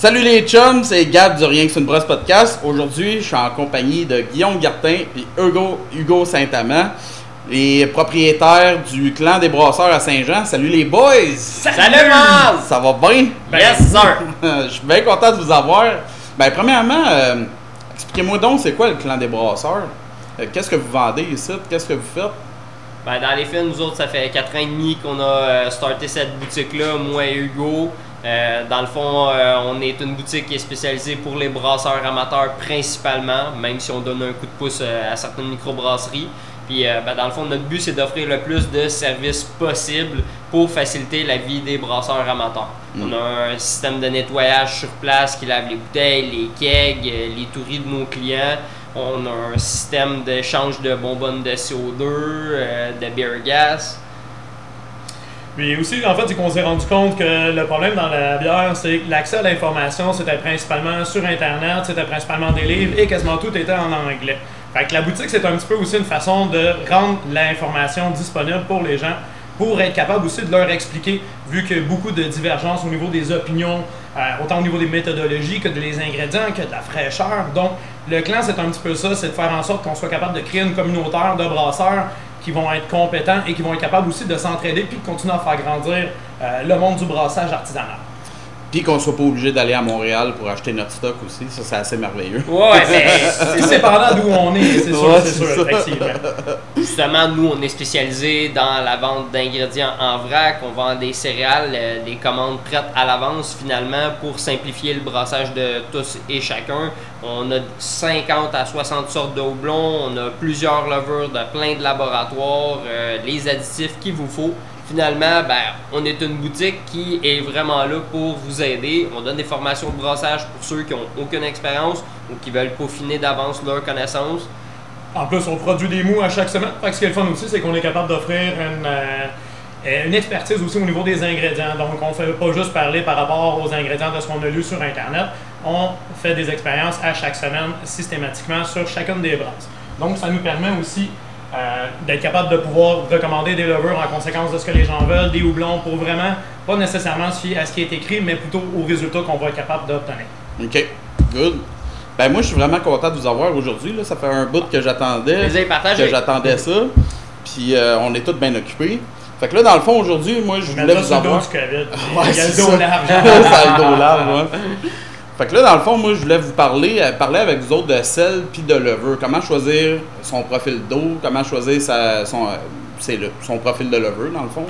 Salut les chums, c'est Gab du Rien que c'est une brosse podcast. Aujourd'hui, je suis en compagnie de Guillaume Gartin et Hugo, Hugo Saint-Amand, les propriétaires du clan des brasseurs à Saint-Jean. Salut les boys! Salut, man! Ça va bien? yes, sir! je suis bien content de vous avoir. Ben, premièrement, euh, expliquez-moi donc, c'est quoi le clan des brasseurs? Euh, Qu'est-ce que vous vendez ici? Qu'est-ce que vous faites? Ben, dans les faits, nous autres, ça fait 4 ans et demi qu'on a euh, starté cette boutique-là, moi et Hugo. Euh, dans le fond, euh, on est une boutique qui est spécialisée pour les brasseurs amateurs principalement, même si on donne un coup de pouce euh, à certaines microbrasseries. Puis, ben, dans le fond, notre but, c'est d'offrir le plus de services possible pour faciliter la vie des brasseurs amateurs. Mm. On a un système de nettoyage sur place qui lave les bouteilles, les kegs, les touris de nos clients. On a un système d'échange de bonbonnes de CO2, euh, de beer gas. Puis aussi, en fait, c'est qu'on s'est rendu compte que le problème dans la bière, c'est que l'accès à l'information, c'était principalement sur Internet, c'était principalement des livres et quasiment tout était en anglais. Fait que la boutique, c'est un petit peu aussi une façon de rendre l'information disponible pour les gens pour être capable aussi de leur expliquer, vu a beaucoup de divergences au niveau des opinions, euh, autant au niveau des méthodologies que des ingrédients, que de la fraîcheur. Donc, le clan, c'est un petit peu ça, c'est de faire en sorte qu'on soit capable de créer une communautaire de brasseurs qui vont être compétents et qui vont être capables aussi de s'entraider puis de continuer à faire grandir euh, le monde du brassage artisanal. Puis qu'on soit pas obligé d'aller à Montréal pour acheter notre stock aussi, ça c'est assez merveilleux. Ouais, mais C'est dépendant d'où on est, c'est sûr, Ouais, c'est sûr, ça. effectivement. justement, nous, on est spécialisé dans la vente d'ingrédients en vrac. On vend des céréales, euh, des commandes prêtes à l'avance finalement pour simplifier le brassage de tous et chacun. On a 50 à 60 sortes de houblons, on a plusieurs levures de plein de laboratoires, euh, les additifs qu'il vous faut. Finalement, ben, on est une boutique qui est vraiment là pour vous aider. On donne des formations de brassage pour ceux qui n'ont aucune expérience ou qui veulent peaufiner d'avance leurs connaissances. En plus, on produit des mous à chaque semaine. Ce qui est le fun aussi, c'est qu'on est capable d'offrir une, euh, une expertise aussi au niveau des ingrédients. Donc, on ne fait pas juste parler par rapport aux ingrédients de ce qu'on a lu sur Internet. On fait des expériences à chaque semaine, systématiquement, sur chacune des brasses. Donc, ça nous permet aussi euh, d'être capable de pouvoir recommander des levures en conséquence de ce que les gens veulent, des houblons, pour vraiment pas nécessairement se fier à ce qui est écrit, mais plutôt aux résultats qu'on va être capable d'obtenir. OK, good. Ben moi, je suis vraiment content de vous avoir aujourd'hui. là. Ça fait un bout que j'attendais. Que j'attendais ça. Puis euh, on est tous bien occupés. Fait que là, dans le fond, aujourd'hui, moi, je voulais vous sur le dos avoir. du COVID. Ouais, Il y a le dos ça. large. ça a le dos large, ouais. Fait que là, dans le fond, moi, je voulais vous parler, euh, parler avec vous autres de sel puis de levure. Comment choisir son profil d'eau, comment choisir sa, son, euh, son profil de levure, dans le fond.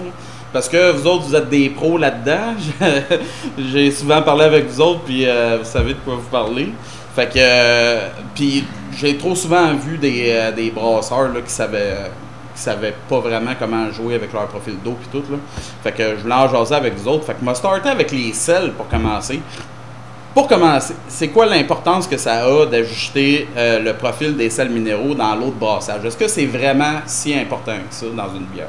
Parce que vous autres, vous êtes des pros là-dedans. J'ai souvent parlé avec vous autres, puis euh, vous savez de quoi vous parlez. Fait que, puis j'ai trop souvent vu des, brasseurs là, qui savaient, savaient pas vraiment comment jouer avec leur profil d'eau puis tout là. Fait que je voulais en jaser avec vous autres. Fait que m'a starté avec les sels pour commencer. Pour commencer, c'est quoi l'importance que ça a d'ajuster euh, le profil des sels minéraux dans l'eau de brassage? Est-ce que c'est vraiment si important que ça dans une bière?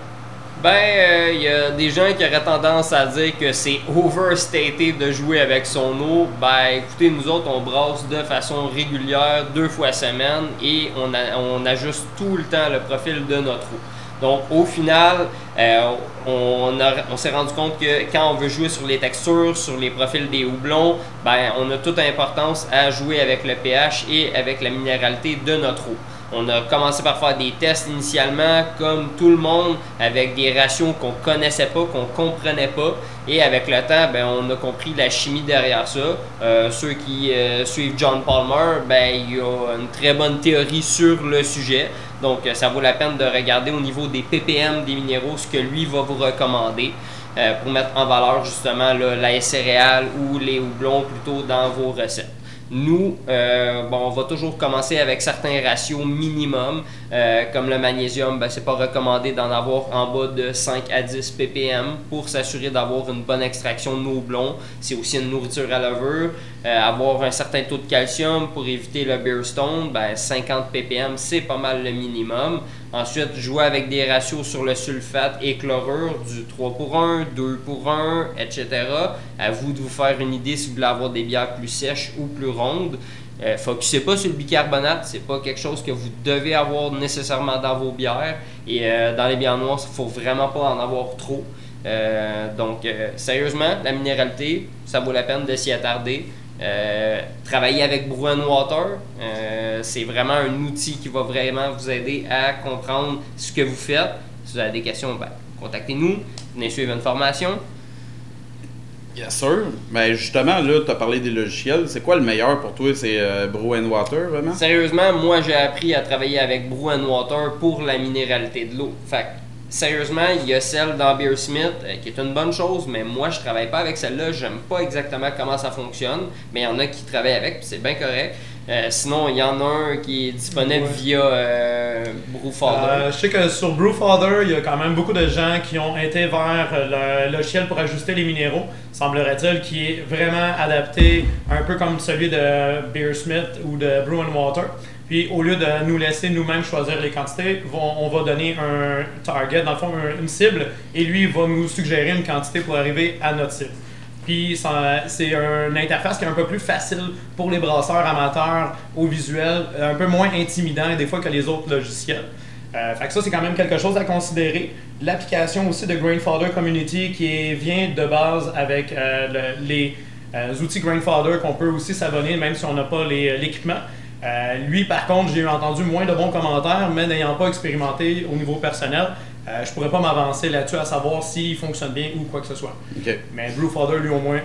Ben, il y a des gens qui auraient tendance à dire que c'est overstaté de jouer avec son eau. Ben, écoutez, nous autres, on brasse de façon régulière, deux fois semaine, et on ajuste tout le temps le profil de notre eau. Donc, au final, euh, on, s'est rendu compte que quand on veut jouer sur les textures, sur les profils des houblons, ben, on a toute importance à jouer avec le pH et avec la minéralité de notre eau. On a commencé par faire des tests initialement, comme tout le monde, avec des ratios qu'on connaissait pas, qu'on comprenait pas. Et avec le temps, ben, on a compris la chimie derrière ça. Euh, ceux qui euh, suivent John Palmer, ben, il y a une très bonne théorie sur le sujet. Donc, euh, ça vaut la peine de regarder au niveau des ppm des minéraux ce que lui va vous recommander euh, pour mettre en valeur justement là, la céréale ou les houblons plutôt dans vos recettes. Nous, euh, bon, on va toujours commencer avec certains ratios minimum, euh, comme le magnésium, ben, c'est pas recommandé d'en avoir en bas de 5 à 10 ppm pour s'assurer d'avoir une bonne extraction de nos houblons. C'est aussi une nourriture à levure. Euh, avoir un certain taux de calcium pour éviter le beer stone, ben, 50 ppm, c'est pas mal le minimum. Ensuite, jouer avec des ratios sur le sulfate et chlorure, du 3 pour 1, 2 pour 1, etc. À vous de vous faire une idée si vous voulez avoir des bières plus sèches ou plus rondes. Euh, focussez pas sur le bicarbonate, c'est pas quelque chose que vous devez avoir nécessairement dans vos bières. Et euh, dans les bières noires, il faut vraiment pas en avoir trop. Euh, donc, euh, sérieusement, la minéralité, ça vaut la peine de s'y attarder. Euh, travailler avec Brew Water, euh, c'est vraiment un outil qui va vraiment vous aider à comprendre ce que vous faites. Si vous avez des questions, ben, contactez-nous, venez suivre une formation. Bien sûr. Mais justement, là, tu as parlé des logiciels. C'est quoi le meilleur pour toi? C'est euh, Brew and Water, vraiment? Sérieusement, moi, j'ai appris à travailler avec Brew and Water pour la minéralité de l'eau. Fait que, sérieusement, il y a celle dans Beersmith euh, qui est une bonne chose, mais moi, je travaille pas avec celle-là. J'aime pas exactement comment ça fonctionne, mais il y en a qui travaillent avec, puis c'est bien correct. Euh, sinon, il y en a un qui est disponible Ouais. via euh, Brewfather. Je sais que sur Brewfather, il y a quand même beaucoup de gens qui ont été vers le logiciel pour ajuster les minéraux, semblerait-il, qui est vraiment adapté un peu comme celui de Beersmith ou de Brew and Water. Puis au lieu de nous laisser nous-mêmes choisir les quantités, on va donner un target, dans le fond un- une cible, et lui va nous suggérer une quantité pour arriver à notre cible. Puis c'est une interface qui est un peu plus facile pour les brasseurs amateurs au visuel, un peu moins intimidant des fois que les autres logiciels. Euh, fait que ça, c'est quand même quelque chose à considérer. L'application aussi de Grainfather Community qui vient de base avec euh, le- les euh, outils Grainfather qu'on peut aussi s'abonner même si on n'a pas l'équipement. Euh, lui, par contre, j'ai entendu moins de bons commentaires, mais n'ayant pas expérimenté au niveau personnel, euh, je pourrais pas m'avancer là-dessus à savoir s'il fonctionne bien ou quoi que ce soit. Mais Brewfather, lui, au moins,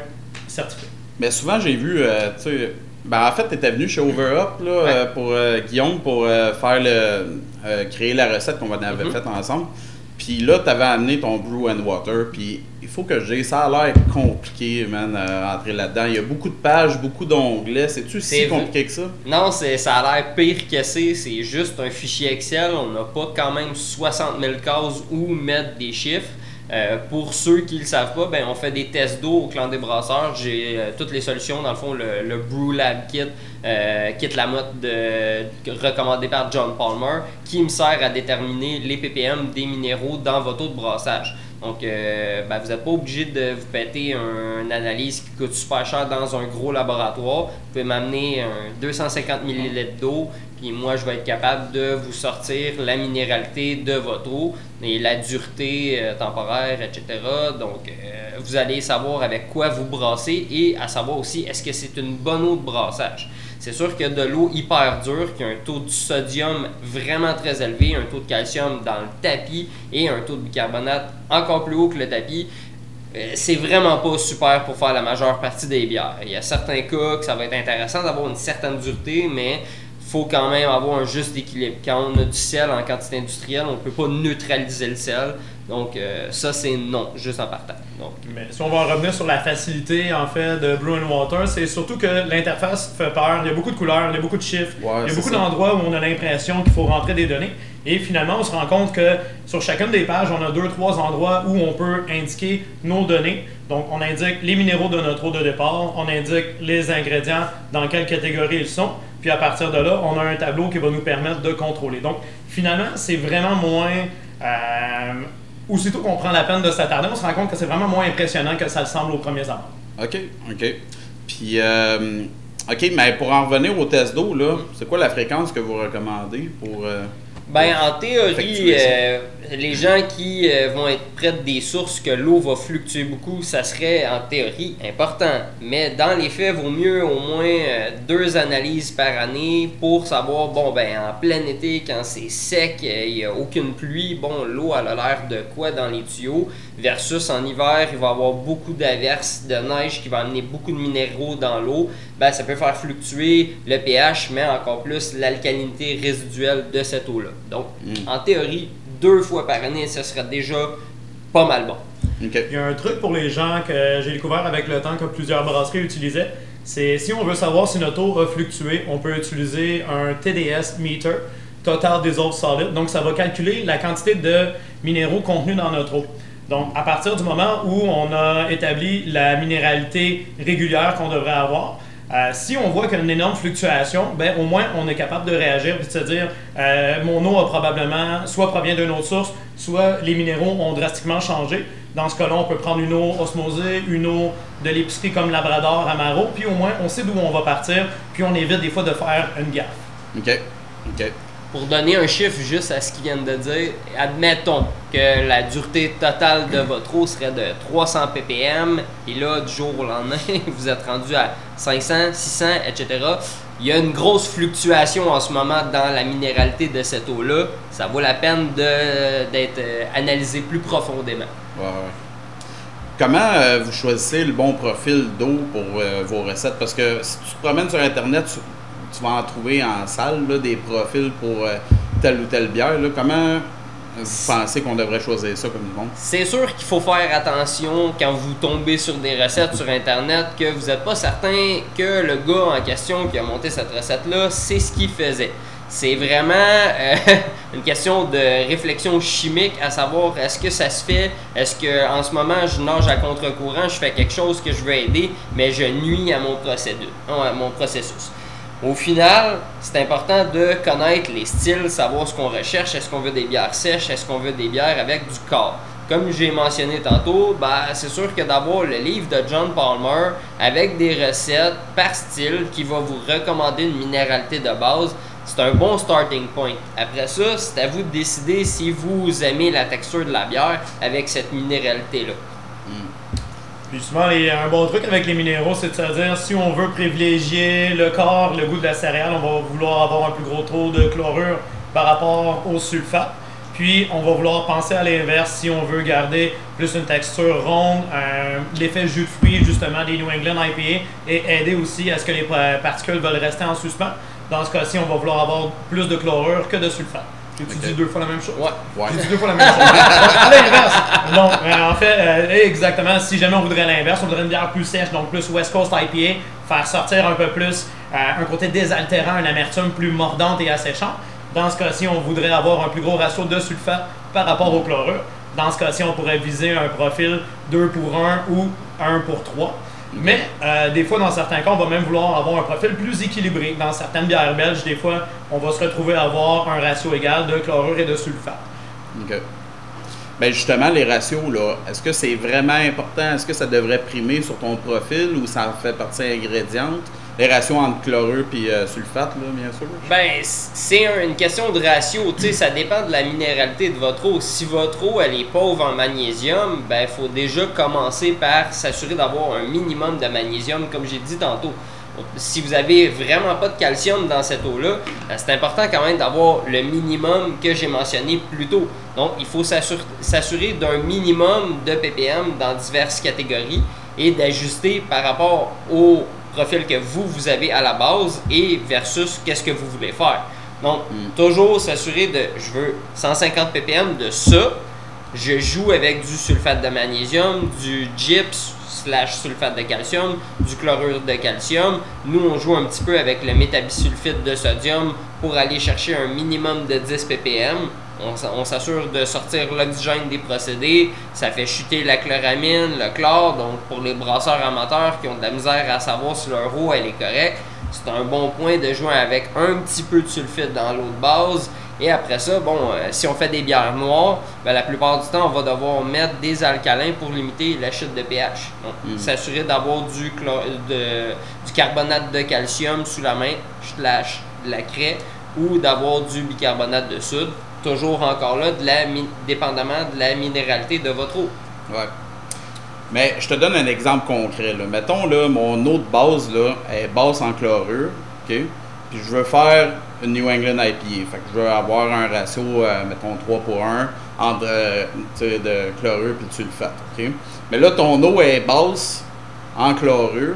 certifié. Mais souvent, j'ai vu, euh, tu sais, ben, en fait, tu étais venu chez Overup là, euh, pour Guillaume pour faire le, créer la recette qu'on avait Mhm. faite ensemble. Puis là, tu avais amené ton Brew and Water. Puis faut que je dise, ça a l'air compliqué, man, euh, entrer là-dedans. Il y a beaucoup de pages, beaucoup d'onglets. C'est-tu C'est si compliqué que ça? Non, c'est, ça a l'air pire que c'est. C'est juste un fichier Excel. On n'a pas quand même 60 000 cases où mettre des chiffres. Euh, pour ceux qui ne le savent pas, ben, on fait des tests d'eau au clan des brasseurs. J'ai euh, toutes les solutions. Dans le fond, le, le Brew Lab Kit, euh, kit la motte de, recommandé par John Palmer, qui me sert à déterminer les ppm des minéraux dans votre eau de brassage. Donc, euh, ben, vous n'êtes pas obligé de vous péter un- une analyse qui coûte super cher dans un gros laboratoire. Vous pouvez m'amener un 250 ml d'eau, puis moi, je vais être capable de vous sortir la minéralité de votre eau et la dureté euh, temporaire, etc. Donc, euh, vous allez savoir avec quoi vous brassez et à savoir aussi est-ce que c'est une bonne eau de brassage. C'est sûr que de l'eau hyper dure, qui a un taux de sodium vraiment très élevé, un taux de calcium dans le tapis et un taux de bicarbonate encore plus haut que le tapis, euh, c'est vraiment pas super pour faire la majeure partie des bières. Il y a certains cas que ça va être intéressant d'avoir une certaine dureté, mais faut quand même avoir un juste équilibre. Quand on a du sel en quantité industrielle, on ne peut pas neutraliser le sel. Donc euh, ça, c'est non, juste en partant. Donc, Mais si on va en revenir sur la facilité en fait de Brew and Water, c'est surtout que l'interface fait peur. Il y a beaucoup de couleurs, il y a beaucoup de chiffres, Ouais, il y a beaucoup d'endroits où on a l'impression qu'il faut rentrer des données. Et finalement, on se rend compte que sur chacune des pages, on a deux, trois endroits où on peut indiquer nos données. Donc, on indique les minéraux de notre eau de départ, on indique les ingrédients, dans quelle catégorie ils sont. Puis à partir de là, on a un tableau qui va nous permettre de contrôler. Donc, finalement, c'est vraiment moins. euh, aussitôt qu'on prend la peine de s'attarder, on se rend compte que c'est vraiment moins impressionnant que ça le semble au premier abord. OK, OK. Puis, euh, OK, mais pour en revenir au test d'eau, là, c'est quoi la fréquence que vous recommandez pour. euh, Ben, en théorie, euh, les gens qui euh, vont être près des sources que l'eau va fluctuer beaucoup, ça serait en théorie important. Mais dans les faits, vaut mieux au moins euh, deux analyses par année pour savoir, bon, ben, en plein été, quand c'est sec, euh, il n'y a aucune pluie, bon, l'eau, elle a l'air de quoi dans les tuyaux, versus en hiver, il va y avoir beaucoup d'averses, de neige qui va amener beaucoup de minéraux dans l'eau, ben, ça peut faire fluctuer le pH, mais encore plus l'alcalinité résiduelle de cette eau-là. Donc, Mm. en théorie, deux fois par année, ce serait déjà pas mal bon. Il y a un truc pour les gens que j'ai découvert avec le temps que plusieurs brasseries utilisaient. C'est si on veut savoir si notre eau a fluctué, on peut utiliser un TDS meter, Total Dissolved Solid. Donc, ça va calculer la quantité de minéraux contenus dans notre eau. Donc, à partir du moment où on a établi la minéralité régulière qu'on devrait avoir, euh, si on voit qu'il y a une énorme fluctuation, ben, au moins on est capable de réagir et de se dire euh, mon eau a probablement soit provient d'une autre source, soit les minéraux ont drastiquement changé. Dans ce cas-là, on peut prendre une eau osmosée, une eau de l'épicerie comme Labrador, Amaro, puis au moins on sait d'où on va partir, puis on évite des fois de faire une gaffe. OK. OK. Pour donner un chiffre juste à ce qu'ils viennent de dire, admettons que la dureté totale de votre eau serait de 300 ppm, et là, du jour au lendemain, vous êtes rendu à 500, 600, etc. Il y a une grosse fluctuation en ce moment dans la minéralité de cette eau-là. Ça vaut la peine d'être euh, analysé plus profondément. Comment euh, vous choisissez le bon profil d'eau pour euh, vos recettes? Parce que si tu te promènes sur Internet, vas en trouver en salle là, des profils pour euh, telle ou telle bière. Là. Comment vous pensez qu'on devrait choisir ça comme du monde? C'est sûr qu'il faut faire attention quand vous tombez sur des recettes sur Internet que vous n'êtes pas certain que le gars en question qui a monté cette recette-là, c'est ce qu'il faisait. C'est vraiment euh, une question de réflexion chimique à savoir est-ce que ça se fait, est-ce que en ce moment je nage à contre-courant, je fais quelque chose que je veux aider, mais je nuis à mon, procédure, à mon processus. Au final, c'est important de connaître les styles, savoir ce qu'on recherche. Est-ce qu'on veut des bières sèches? Est-ce qu'on veut des bières avec du corps? Comme j'ai mentionné tantôt, ben, c'est sûr que d'avoir le livre de John Palmer avec des recettes par style qui va vous recommander une minéralité de base, c'est un bon starting point. Après ça, c'est à vous de décider si vous aimez la texture de la bière avec cette minéralité-là. Puis souvent, un bon truc avec les minéraux, c'est de se dire si on veut privilégier le corps, le goût de la céréale, on va vouloir avoir un plus gros taux de chlorure par rapport au sulfate. Puis, on va vouloir penser à l'inverse si on veut garder plus une texture ronde, l'effet jus de fruits, justement, des New England IPA, et aider aussi à ce que les particules veulent rester en suspens. Dans ce cas-ci, on va vouloir avoir plus de chlorure que de sulfate. J'ai-tu dit deux fois la même chose? Ouais. Ouais. J'ai dit deux fois la même chose. à l'inverse. Donc, en fait, euh, exactement, si jamais on voudrait l'inverse, on voudrait une bière plus sèche, donc plus West Coast IPA, faire sortir un peu plus euh, un côté désaltérant, une amertume plus mordante et asséchante. Dans ce cas-ci, on voudrait avoir un plus gros ratio de sulfate par rapport au chlorure. Dans ce cas-ci, on pourrait viser un profil 2 pour 1 ou 1 pour 3. Mais euh, des fois, dans certains cas, on va même vouloir avoir un profil plus équilibré. Dans certaines bières belges, des fois, on va se retrouver à avoir un ratio égal de chlorure et de sulfate. OK. Bien, justement, les ratios, là, est-ce que c'est vraiment important? Est-ce que ça devrait primer sur ton profil ou ça fait partie ingrédiente? Les ratios entre chlorure et euh, sulfate, là, bien sûr. Ben, c'est une question de ratio. Ça dépend de la minéralité de votre eau. Si votre eau, elle est pauvre en magnésium, ben, il faut déjà commencer par s'assurer d'avoir un minimum de magnésium, comme j'ai dit tantôt. Si vous avez vraiment pas de calcium dans cette eau-là, ben, c'est important quand même d'avoir le minimum que j'ai mentionné plus tôt. Donc, il faut s'assurer d'un minimum de ppm dans diverses catégories et d'ajuster par rapport au profil que vous, vous avez à la base et versus qu'est-ce que vous voulez faire. Donc, toujours s'assurer de, je veux 150 ppm de ça, je joue avec du sulfate de magnésium, du gyps slash sulfate de calcium, du chlorure de calcium. Nous, on joue un petit peu avec le métabisulfite de sodium pour aller chercher un minimum de 10 ppm. On, s'assure de sortir l'oxygène des procédés. Ça fait chuter la chloramine, le chlore. Donc, pour les brasseurs amateurs qui ont de la misère à savoir si leur eau elle est correcte, c'est un bon point de jouer avec un petit peu de sulfite dans l'eau de base. Et après ça, bon, euh, si on fait des bières noires, ben, la plupart du temps, on va devoir mettre des alcalins pour limiter la chute de pH. Donc, mm. s'assurer d'avoir du, du carbonate de calcium sous la main, slash la craie, ou d'avoir du bicarbonate de soude toujours encore là, dépendamment de la minéralité de votre eau. Ouais. Mais je te donne un exemple concret. Mettons, là, mon eau de base là, est basse en chlorure, OK? Puis je veux faire une New England IPA. Fait que je veux avoir un ratio, euh, mettons, 3 pour 1 entre euh, de chlorure et de sulfate, OK? Mais là, ton eau est basse en chlorure,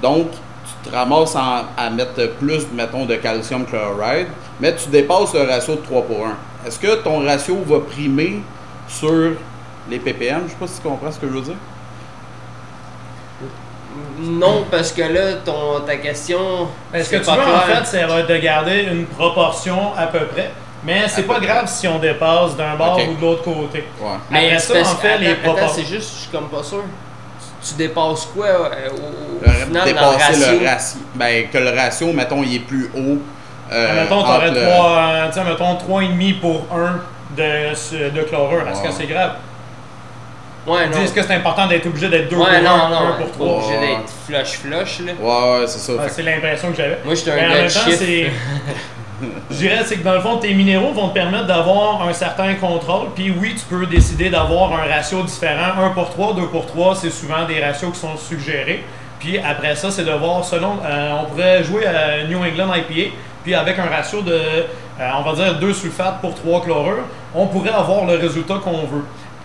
donc tu te ramasses à mettre plus, mettons, de calcium chloride, mais tu dépasses le ratio de 3 pour 1 est-ce que ton ratio va primer sur les ppm? Je ne sais pas si tu comprends ce que je veux dire. Non, parce que là, ton, ta question. Est-ce que tu veux, en fait, c'est de garder une proportion à peu près. Mais c'est pas grave si on dépasse d'un bord ou de l'autre côté. Ouais. Mais ça, en fait, les proportions. c'est juste, je suis comme pas sûr. Tu dépasses quoi euh, au, final, dépasser le ratio. Ben, que le ratio, mettons, il est plus haut euh, mettons, tu aurais 3, mettons 3,5 pour 1 de, de chlorure. Est-ce que c'est grave? Ouais, non. Est-ce que c'est important d'être obligé d'être 2 ouais, pour non, 1, non, 1 pour 3? obligé d'être flush-flush, là. Ouais, ouais, c'est ça. c'est l'impression que j'avais. Moi, j'étais un gars de. Je dirais, c'est que dans le fond, tes minéraux vont te permettre d'avoir un certain contrôle. Puis oui, tu peux décider d'avoir un ratio différent. 1 pour 3, 2 pour 3, c'est souvent des ratios qui sont suggérés. Puis après ça, c'est de voir selon. euh, on pourrait jouer à New England IPA, puis avec un ratio de, euh, on va dire, 2 sulfates pour 3 chlorures, on pourrait avoir le résultat qu'on veut.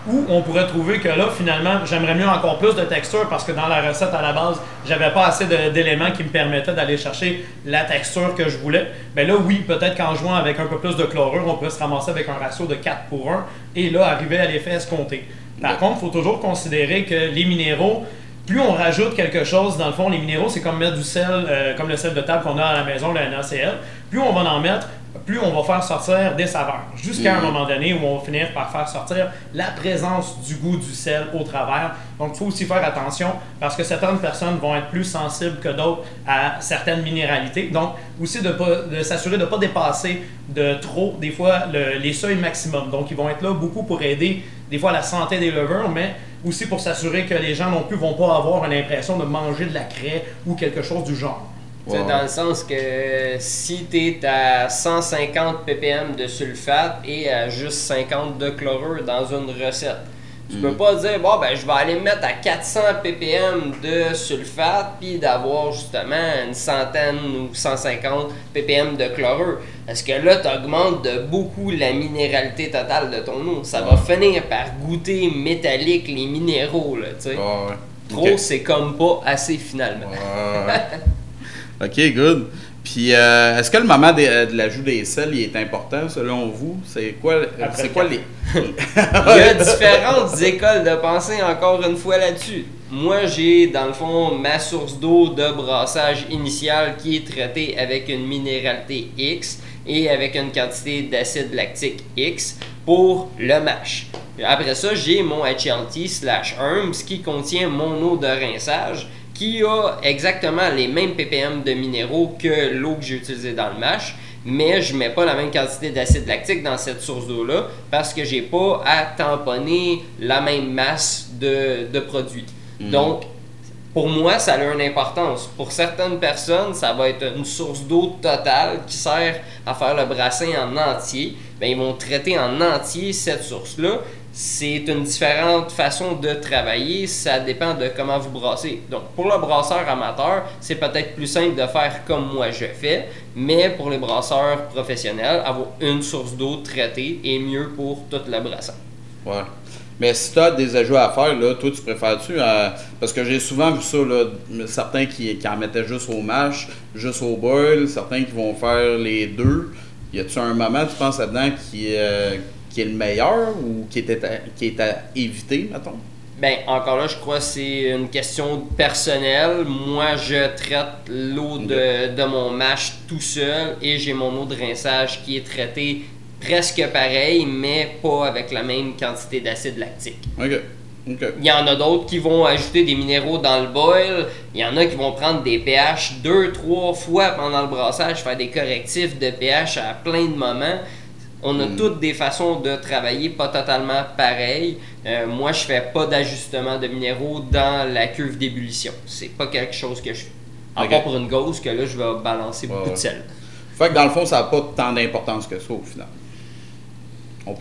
Ou on pourrait trouver que là, finalement, j'aimerais mieux encore plus de texture parce que dans la recette à la base, j'avais pas assez d'éléments qui me permettaient d'aller chercher la texture que je voulais. Mais là, oui, peut-être qu'en jouant avec un peu plus de chlorure, on pourrait se ramasser avec un ratio de 4 pour 1 et là, arriver à l'effet escompté. Par contre, il faut toujours considérer que les minéraux, plus on rajoute quelque chose, dans le fond, les minéraux, c'est comme mettre du sel, euh, comme le sel de table qu'on a à la maison, le NaCl. Plus on va en mettre, plus on va faire sortir des saveurs. Jusqu'à un Mhm. moment donné où on va finir par faire sortir la présence du goût du sel au travers. Donc, il faut aussi faire attention parce que certaines personnes vont être plus sensibles que d'autres à certaines minéralités. Donc, aussi de, pas- de s'assurer de ne pas dépasser de trop, des fois, le- les seuils maximum. Donc, ils vont être là beaucoup pour aider, des fois, la santé des levures, mais aussi pour s'assurer que les gens non plus vont pas avoir l'impression de manger de la craie ou quelque chose du genre. Ouais. Dans le sens que si tu es à 150 ppm de sulfate et à juste 50 de chlorure dans une recette, tu peux pas dire, bon, ben, je vais aller mettre à 400 ppm de sulfate puis d'avoir justement une centaine ou 150 ppm de chlorure. Parce que là, tu augmentes de beaucoup la minéralité totale de ton eau. Ça va finir par goûter métallique les minéraux, là, tu sais. Ouais. Trop, c'est comme pas assez finalement. Ok, good. Puis, euh, est-ce que le moment euh, de l'ajout des sels il est important selon vous? C'est quoi, Après c'est quoi le les. Il y a différentes écoles de pensée encore une fois là-dessus. Moi, j'ai dans le fond ma source d'eau de brassage initial qui est traitée avec une minéralité X et avec une quantité d'acide lactique X pour le mash. Après ça, j'ai mon HLT slash ERMS qui contient mon eau de rinçage qui a exactement les mêmes ppm de minéraux que l'eau que j'ai utilisée dans le mash, mais je mets pas la même quantité d'acide lactique dans cette source d'eau-là parce que j'ai pas à tamponner la même masse de, de produits. Donc, pour moi, ça a une importance. Pour certaines personnes, ça va être une source d'eau totale qui sert à faire le brassin en entier. Ben, ils vont traiter en entier cette source-là. C'est une différente façon de travailler. Ça dépend de comment vous brassez. Donc, pour le brasseur amateur, c'est peut-être plus simple de faire comme moi je fais. Mais pour les brasseurs professionnels, avoir une source d'eau traitée est mieux pour tout le brassin. Ouais. Mais si tu as des ajouts à faire, là, toi, tu préfères-tu. euh, parce que j'ai souvent vu ça, certains qui, qui en mettaient juste au mash, juste au boil, certains qui vont faire les deux. Y a-tu un moment, tu penses là-dedans, qui, euh, qui est le meilleur ou qui, était à- qui est à éviter, mettons? Ben, encore là, je crois que c'est une question personnelle. Moi, je traite l'eau de, de mon mash tout seul et j'ai mon eau de rinçage qui est traitée presque pareil, mais pas avec la même quantité d'acide lactique. Ok. Ok. Il y en a d'autres qui vont ajouter des minéraux dans le boil. Il y en a qui vont prendre des pH deux, trois fois pendant le brassage, faire des correctifs de pH à plein de moments. On a Mm. toutes des façons de travailler pas totalement pareilles. Euh, moi, je fais pas d'ajustement de minéraux dans la cuve d'ébullition. C'est pas quelque chose que je fais. Pour une gauze que là, je vais balancer beaucoup Ouais, de sel. Fait que dans le fond, ça n'a pas tant d'importance que ça au final.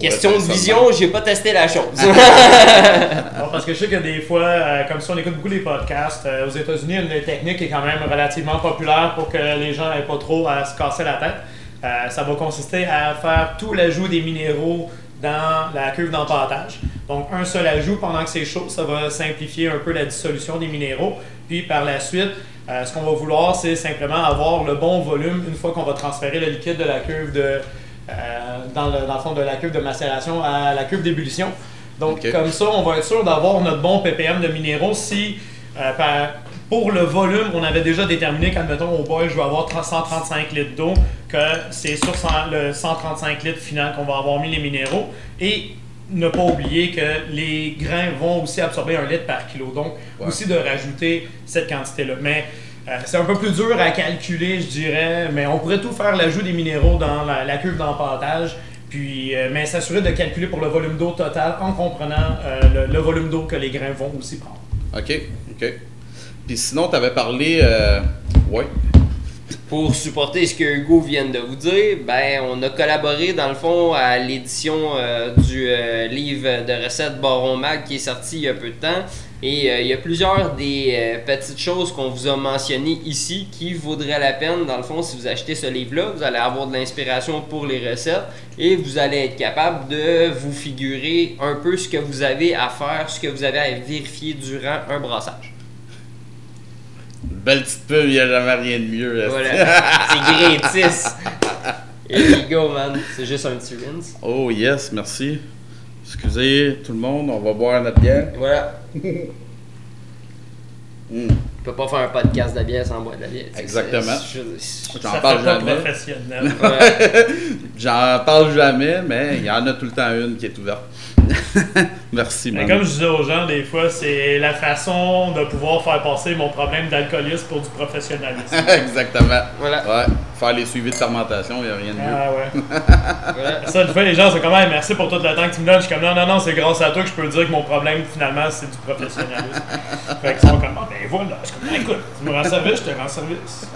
Question de vision, j'ai pas testé la chose. Non, parce que je sais que des fois, euh, comme si on écoute beaucoup les podcasts, euh, aux États-Unis, une technique est quand même relativement populaire pour que les gens n'aient pas trop à se casser la tête. Euh, ça va consister à faire tout l'ajout des minéraux dans la cuve d'empâtage. Donc, un seul ajout pendant que c'est chaud, ça va simplifier un peu la dissolution des minéraux. Puis, par la suite, euh, ce qu'on va vouloir, c'est simplement avoir le bon volume une fois qu'on va transférer le liquide de la cuve de, euh, dans, le, dans le fond de la cuve de macération à la cuve d'ébullition. Donc, comme ça, on va être sûr d'avoir notre bon ppm de minéraux si, euh, par- pour le volume, on avait déjà déterminé qu'admettons au boil, je vais avoir 3- 135 litres d'eau, que c'est sur 100 le 135 litres final qu'on va avoir mis les minéraux. Et ne pas oublier que les grains vont aussi absorber un litre par kilo. Donc, Ouais. aussi de rajouter cette quantité-là. Mais euh, c'est un peu plus dur à calculer, je dirais, mais on pourrait tout faire l'ajout des minéraux dans la, la cuve d'empâtage. Puis, euh, mais s'assurer de calculer pour le volume d'eau total en comprenant euh, le, le volume d'eau que les grains vont aussi prendre. OK, OK. Puis sinon, tu avais parlé. Euh... Ouais. pour supporter ce que Hugo vient de vous dire, ben, on a collaboré dans le fond à l'édition euh, du euh, livre de recettes Baron Mag qui est sorti il y a peu de temps. Et euh, il y a plusieurs des petites choses qu'on vous a mentionnées ici qui vaudraient la peine. Dans le fond, si vous achetez ce livre-là, vous allez avoir de l'inspiration pour les recettes et vous allez être capable de vous figurer un peu ce que vous avez à faire, ce que vous avez à vérifier durant un brassage. Belle petite pub, il n'y a jamais rien de mieux. Voilà. c'est gratis. Et go, man. C'est juste un petit rinse. Oh, yes, merci. Excusez tout le monde, on va boire notre bière. Voilà. Mm. On peut pas faire un podcast de bière sans boire de la bière. Exactement. J'en parle jamais. J'en parle jamais, mais il y en a tout le temps une qui est ouverte. Merci, Mais Comme je disais aux gens, des fois, c'est la façon de pouvoir faire passer mon problème d'alcoolisme pour du professionnalisme. Exactement. Voilà. Ouais. Faire les suivis de fermentation, il n'y a rien de mieux. Ah ouais. Ça, des fois, les gens sont comme, merci pour tout le temps que tu me donnes. Je suis comme, non, non, non, c'est grâce à toi que je peux dire que mon problème, finalement, c'est du professionnalisme. fait qu'ils sont comme, ah, ben voilà. Je suis comme, écoute, tu me rends service, je te rends service.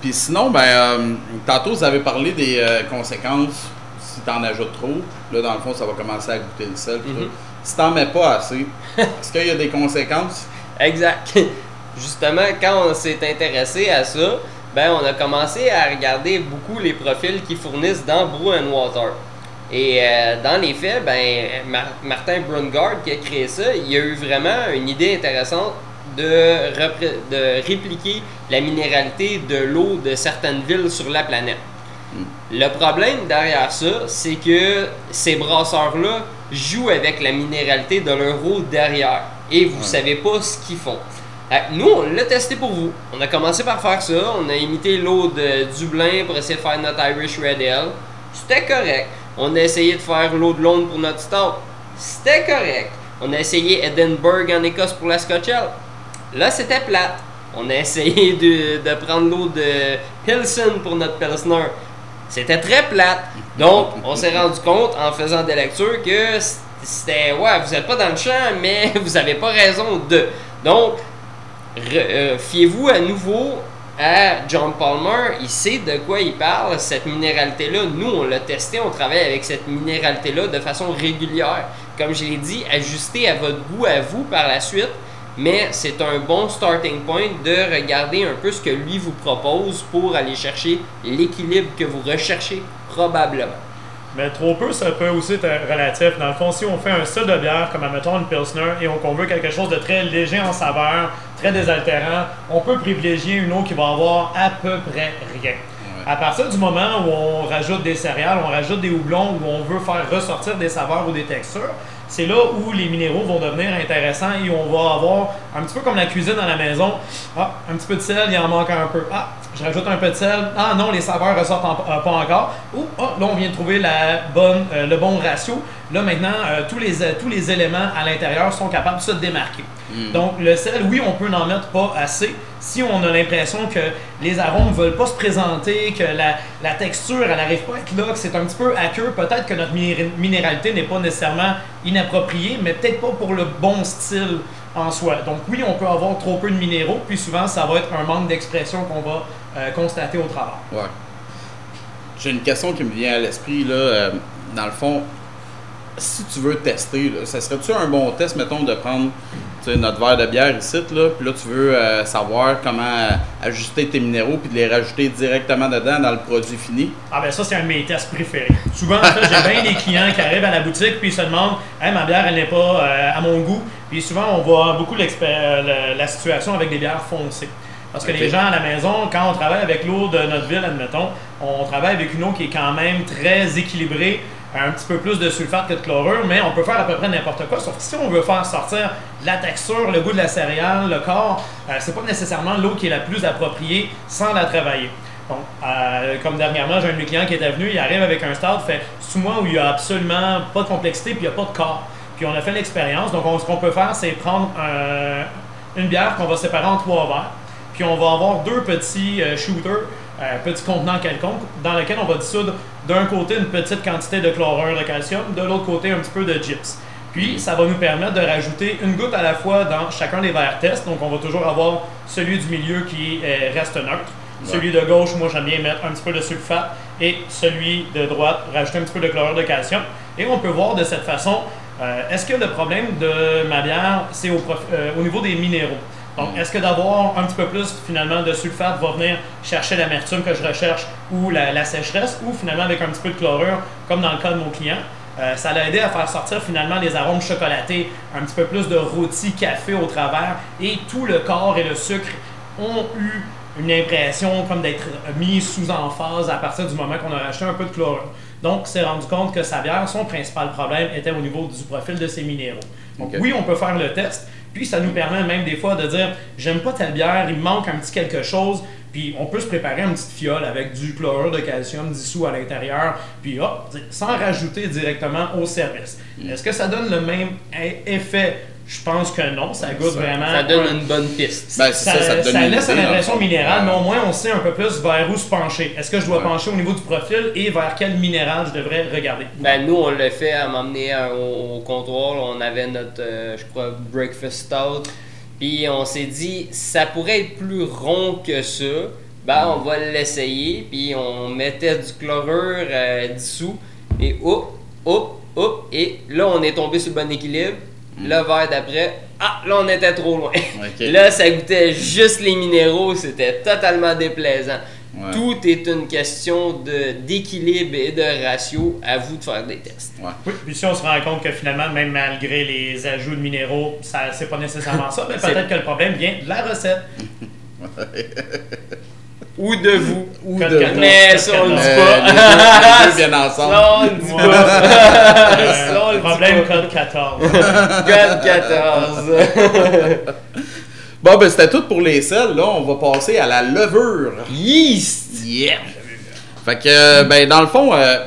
Puis sinon, ben, euh, tantôt, vous avez parlé des euh, conséquences si tu en ajoutes trop, là, dans le fond, ça va commencer à goûter le sel. Mm Si t'en mets pas assez, est-ce qu'il y a des conséquences? Exact. Justement, quand on s'est intéressé à ça, ben, on a commencé à regarder beaucoup les profils qui fournissent dans Brew and Water. Et euh, dans les faits, ben, Martin Brungard, qui a créé ça, il a eu vraiment une idée intéressante de, de répliquer la minéralité de l'eau de certaines villes sur la planète. Le problème derrière ça, c'est que ces brasseurs-là jouent avec la minéralité de leur eau derrière. Et vous ne savez pas ce qu'ils font. Nous, on l'a testé pour vous. On a commencé par faire ça. On a imité l'eau de Dublin pour essayer de faire notre Irish Red Ale. C'était correct. On a essayé de faire l'eau de Londres pour notre stout. C'était correct. On a essayé Edinburgh en Écosse pour la Scotch Ale. Là, c'était plate. On a essayé de, de prendre l'eau de Pilsen pour notre Pilsner. C'était très plate. Donc, on s'est rendu compte en faisant des lectures que c'était, ouais, vous n'êtes pas dans le champ, mais vous n'avez pas raison de. Donc, euh, fiez-vous à nouveau à John Palmer, il sait de quoi il parle, cette minéralité-là. Nous, on l'a testé, on travaille avec cette minéralité-là de façon régulière. Comme je l'ai dit, ajustée à votre goût, à vous par la suite mais c'est un bon starting point de regarder un peu ce que lui vous propose pour aller chercher l'équilibre que vous recherchez probablement. Mais trop peu, ça peut aussi être relatif. Dans le fond, si on fait un style de bière, comme admettons une Pilsner, et on veut quelque chose de très léger en saveur, très désaltérant, on peut privilégier une eau qui va avoir à peu près rien. À partir du moment où on rajoute des céréales, on rajoute des houblons, où on veut faire ressortir des saveurs ou des textures, c'est là où les minéraux vont devenir intéressants et on va avoir un petit peu comme la cuisine à la maison. Ah, un petit peu de sel, il en manque un peu. Ah, je rajoute un peu de sel. Ah non, les saveurs ressortent euh, pas encore. Ou ah, là, on vient de trouver euh, le bon ratio. Là, maintenant, euh, tous, les, tous les éléments à l'intérieur sont capables de se démarquer. Hmm. Donc, le sel, oui, on peut n'en mettre pas assez. Si on a l'impression que les arômes ne veulent pas se présenter, que la, texture, elle n'arrive pas à être là, que c'est un petit peu aqueux, peut-être que notre minéralité n'est pas nécessairement inappropriée, mais peut-être pas pour le bon style en soi. Donc oui, on peut avoir trop peu de minéraux, puis souvent, ça va être un manque d'expression qu'on va euh, constater au travail. Ouais. J'ai une question qui me vient à l'esprit, là. Euh, dans le fond, si tu veux tester, ça serait-tu un bon test, mettons, de prendre notre verre de bière ici, là, puis là, tu veux euh, savoir comment ajuster tes minéraux, puis de les rajouter directement dedans dans le produit fini? Ah ben ça, c'est un de mes tests préférés. Souvent, j'ai bien des clients qui arrivent à la boutique, puis ils se demandent « Hey, ma bière, elle n'est pas à mon goût. » Puis souvent, on voit beaucoup la situation avec des bières foncées. Parce que les gens à la maison, quand on travaille avec l'eau de notre ville, admettons, on travaille avec une eau qui est quand même très équilibrée, un petit peu plus de sulfate que de chlorure, mais on peut faire à peu près n'importe quoi. Sauf que si on veut faire sortir la texture, le goût de la céréale, le corps, euh, c'est pas nécessairement l'eau qui est la plus appropriée sans la travailler. Euh, comme dernièrement, j'ai un de mes clients qui était venu, il arrive avec un stade, fait sous moi où il n'y a absolument pas de complexité puis il n'y a pas de corps. Puis on a fait l'expérience. Donc, ce qu'on peut faire, c'est prendre une bière qu'on va séparer en trois verres. Puis on va avoir deux petits euh, shooters, euh, petits contenants quelconques, dans lesquels on va dissoudre d'un côté une petite quantité de chlorure de calcium, de l'autre côté un petit peu de gyps. Puis ça va nous permettre de rajouter une goutte à la fois dans chacun des verres tests. Donc on va toujours avoir celui du milieu qui reste neutre. Celui de gauche, moi j'aime bien mettre un petit peu de sulfate et celui de droite, rajouter un petit peu de chlorure de calcium. Et on peut voir de cette façon, euh, est-ce que le problème de ma bière, c'est au, euh, au niveau des minéraux? Donc, est-ce que d'avoir un petit peu plus finalement de sulfate va venir chercher l'amertume que je recherche ou la, sécheresse, ou finalement avec un petit peu de chlorure, comme dans le cas de mon client, euh, ça l'a aidé à faire sortir finalement les arômes chocolatés, un petit peu plus de rôti, café au travers, et tout le corps et le sucre ont eu une impression comme d'être mis sous emphase à partir du moment qu'on a rajouté un peu de chlorure. Donc, s'est rendu compte que sa bière, son principal problème était au niveau du profil de ses minéraux. Donc, oui, on peut faire le test, puis ça nous permet même des fois de dire j'aime pas telle bière, il me manque un petit quelque chose. Puis on peut se préparer une petite fiole avec du chlorure de calcium dissous à l'intérieur, puis hop, sans rajouter directement au service. Mm. Est-ce que ça donne le même effet je pense que non, ça goûte vraiment. Ça donne une bonne piste. Ben, ça, ça, ça, laisse une impression minérale, mais au moins on sait un peu plus vers où se pencher. Est-ce que je dois pencher au niveau du profil et vers quel minéral je devrais regarder? Ben nous on l'a fait à m'emmener au, comptoir. On avait notre, euh, je crois, breakfast stout. Puis on s'est dit, ça pourrait être plus rond que ça. Ben on va l'essayer. Puis on mettait du chlorure euh, dessous. Et hop, hop, hop. Et là on est tombé sur le bon équilibre. Le verre d'après, ah, là, on était trop loin. là, ça goûtait juste les minéraux, c'était totalement déplaisant. Tout est une question d'équilibre et de ratio. À vous de faire des tests. Oui, puis si on se rend compte que finalement, même malgré les ajouts de minéraux, ça c'est pas nécessairement ça, mais peut-être que le problème vient de la recette. ou de vous. Ou de Mais ça, on le dit pas. Les deux, bien ensemble. Ça, on le dit pas. le problème code 14. code 14. bon, ben c'était tout pour les sels. Là, on va passer à la levure. Yeast! Yeah! Fait que, ben, dans le fond, euh,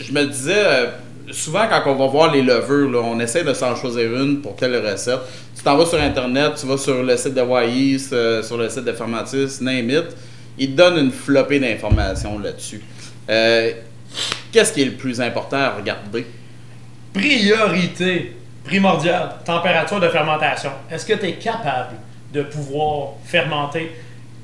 je me disais, euh, souvent quand on va voir les levures, là, on essaie de s'en choisir une pour telle recette tu t'en vas sur Internet, tu vas sur le site de Wise, euh, sur le site de Formatis, name it, ils te donnent une flopée d'informations là-dessus. Euh, qu'est-ce qui est le plus important à regarder? Priorité primordiale, température de fermentation. Est-ce que tu es capable de pouvoir fermenter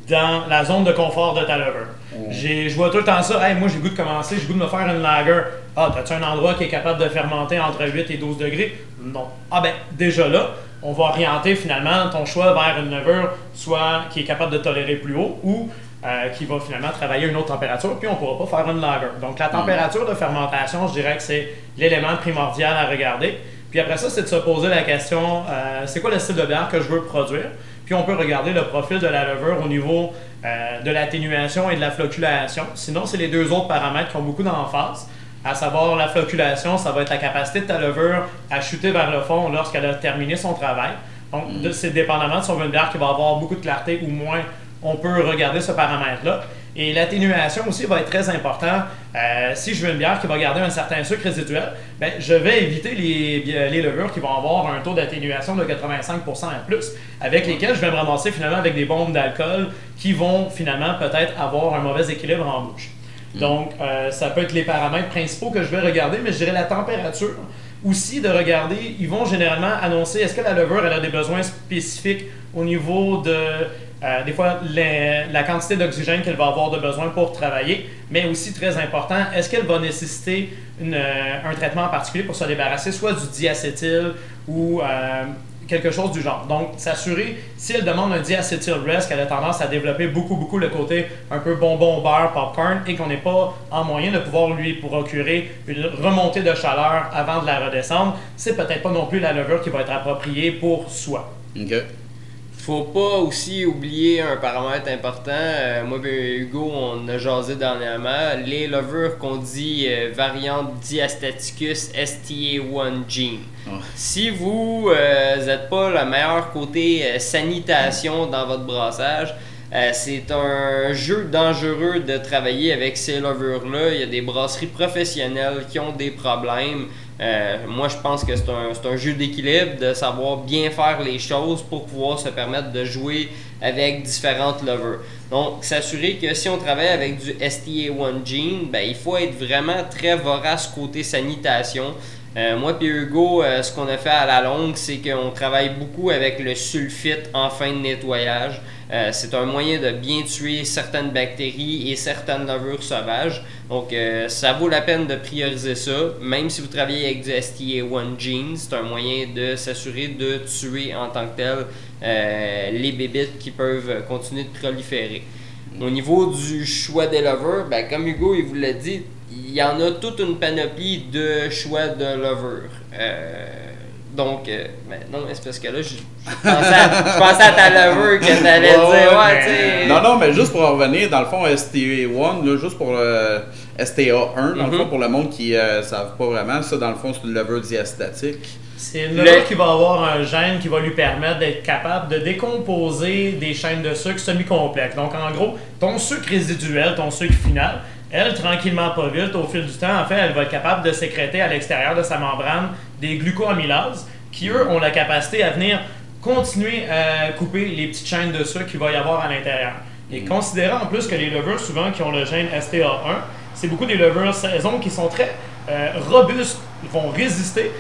dans la zone de confort de ta levure? Je vois tout le temps ça. Hey, moi, j'ai goût de commencer, j'ai goût de me faire une lager. Ah, as-tu un endroit qui est capable de fermenter entre 8 et 12 degrés? Non. Ah, ben, déjà là, on va orienter finalement ton choix vers une levure soit qui est capable de tolérer plus haut ou euh, qui va finalement travailler à une autre température, puis on ne pourra pas faire une lager. Donc la température de fermentation, je dirais que c'est l'élément primordial à regarder. Puis après ça, c'est de se poser la question, euh, c'est quoi le style de bière que je veux produire? Puis on peut regarder le profil de la levure au niveau euh, de l'atténuation et de la flocculation. Sinon, c'est les deux autres paramètres qui ont beaucoup d'emphase à savoir la flocculation, ça va être la capacité de ta levure à chuter vers le fond lorsqu'elle a terminé son travail. Donc, mm. c'est dépendamment de son une bière qui va avoir beaucoup de clarté ou moins, on peut regarder ce paramètre-là. Et l'atténuation aussi va être très important. Euh, si je veux une bière qui va garder un certain sucre résiduel, ben, je vais éviter les, les levures qui vont avoir un taux d'atténuation de 85% et plus, avec lesquelles je vais me ramasser finalement avec des bombes d'alcool qui vont finalement peut-être avoir un mauvais équilibre en bouche. Donc, euh, ça peut être les paramètres principaux que je vais regarder, mais je dirais la température. Aussi, de regarder, ils vont généralement annoncer est-ce que la levure a des besoins spécifiques au niveau de, euh, des fois, la quantité d'oxygène qu'elle va avoir de besoin pour travailler, mais aussi très important, est-ce qu'elle va nécessiter euh, un traitement en particulier pour se débarrasser soit du diacétyl ou quelque chose du genre. Donc, s'assurer, si elle demande un rest, qu'elle a tendance à développer beaucoup, beaucoup le côté un peu bonbon, beurre, popcorn, et qu'on n'est pas en moyen de pouvoir lui procurer une remontée de chaleur avant de la redescendre, c'est peut-être pas non plus la levure qui va être appropriée pour soi. OK faut pas aussi oublier un paramètre important. Euh, moi et Hugo, on a jasé dernièrement. Les levures qu'on dit euh, variante diastaticus STA1 gene. Si vous n'êtes euh, pas le meilleur côté sanitation dans votre brassage, c'est un jeu dangereux de travailler avec ces levures-là. Il y a des brasseries professionnelles qui ont des problèmes. Euh, moi, je pense que c'est un, un, jeu d'équilibre, de savoir bien faire les choses pour pouvoir se permettre de jouer avec différentes levures. Donc, s'assurer que si on travaille avec du STA1 Gene, ben, il faut être vraiment très vorace côté sanitation. Euh, moi et Hugo, euh, ce qu'on a fait à la longue, c'est qu'on travaille beaucoup avec le sulfite en fin de nettoyage. Euh, c'est un moyen de bien tuer certaines bactéries et certaines levures sauvages. Donc, ça vaut la peine de prioriser ça. Même si vous travaillez avec du STA1 Genes, c'est un moyen de s'assurer de tuer en tant que tel les bébites qui peuvent continuer de proliférer. Au niveau du choix des levures, ben, comme Hugo il vous l'a dit, il y en a toute une panoplie de choix de levure. Euh, donc, euh, ben, non, c'est parce que là, je, pensais, à, ta levure que tu allais dire, ouais. Non, non, mais juste pour revenir, dans le fond, STA1, juste pour le STA1, dans le fond, mm-hmm. pour le monde qui ne euh, savent pas vraiment, ça, dans le fond, c'est une levure diastatique. C'est une levure qui va avoir un gène qui va lui permettre d'être capable de décomposer des chaînes de sucre semi-complexes. Donc, en gros, ton sucre résiduel, ton sucre final, elle, tranquillement, pas vite, au fil du temps, en fait, elle va être capable de sécréter à l'extérieur de sa membrane des glucoamylases qui, eux, ont la capacité à venir continuer à couper les petites chaînes de sucre qu'il va y avoir à l'intérieur. Et mm. considérant en plus que les levures, souvent, qui ont le gène STA1, c'est beaucoup des levures saison qui sont très euh, robustes, vont résister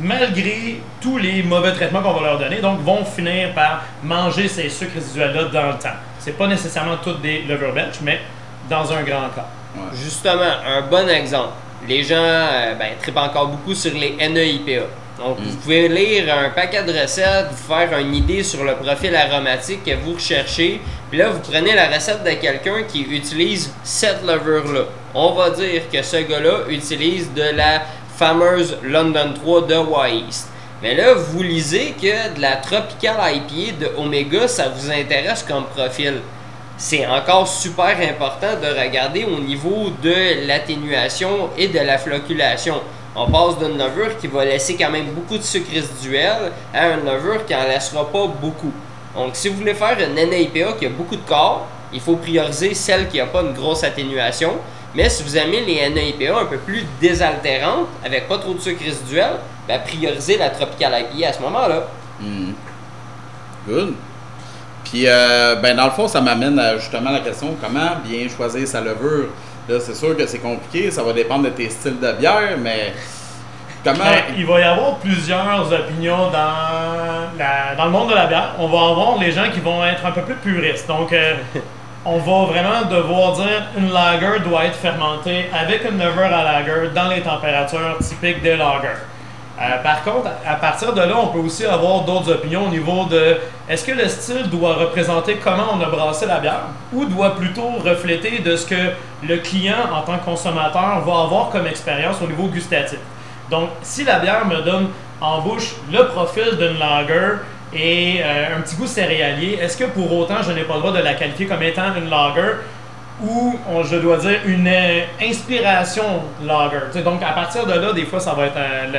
malgré tous les mauvais traitements qu'on va leur donner, donc vont finir par manger ces sucres résiduels-là dans le temps. C'est pas nécessairement toutes des levures belges, mais dans un grand cas. Justement, un bon exemple. Les gens euh, ben, trippent encore beaucoup sur les NEIPA. Donc, vous mm. pouvez lire un paquet de recettes, vous faire une idée sur le profil aromatique que vous recherchez. Puis là, vous prenez la recette de quelqu'un qui utilise cette levure-là. On va dire que ce gars-là utilise de la fameuse London 3 de East. Mais là, vous lisez que de la Tropical IPA de Omega, ça vous intéresse comme profil c'est encore super important de regarder au niveau de l'atténuation et de la floculation. On passe d'une levure qui va laisser quand même beaucoup de sucre résiduel à une levure qui n'en laissera pas beaucoup. Donc, si vous voulez faire une NAIPA qui a beaucoup de corps, il faut prioriser celle qui n'a pas une grosse atténuation. Mais si vous aimez les NAIPA un peu plus désaltérantes, avec pas trop de sucre résiduel, ben, priorisez la Tropical IPA à ce moment-là. Hmm. Good. Puis, euh, ben, dans le fond, ça m'amène à justement la question comment bien choisir sa levure? Là, c'est sûr que c'est compliqué, ça va dépendre de tes styles de bière, mais comment. Ben, il va y avoir plusieurs opinions dans, la, dans le monde de la bière. On va avoir les gens qui vont être un peu plus puristes. Donc, euh, on va vraiment devoir dire une lager doit être fermentée avec une levure à lager dans les températures typiques des lagers. Euh, par contre, à partir de là, on peut aussi avoir d'autres opinions au niveau de est-ce que le style doit représenter comment on a brassé la bière ou doit plutôt refléter de ce que le client, en tant que consommateur, va avoir comme expérience au niveau gustatif. Donc, si la bière me donne en bouche le profil d'une lager et euh, un petit goût céréalier, est-ce que pour autant je n'ai pas le droit de la qualifier comme étant une lager ou je dois dire une euh, inspiration lager? donc, à partir de là, des fois, ça va être le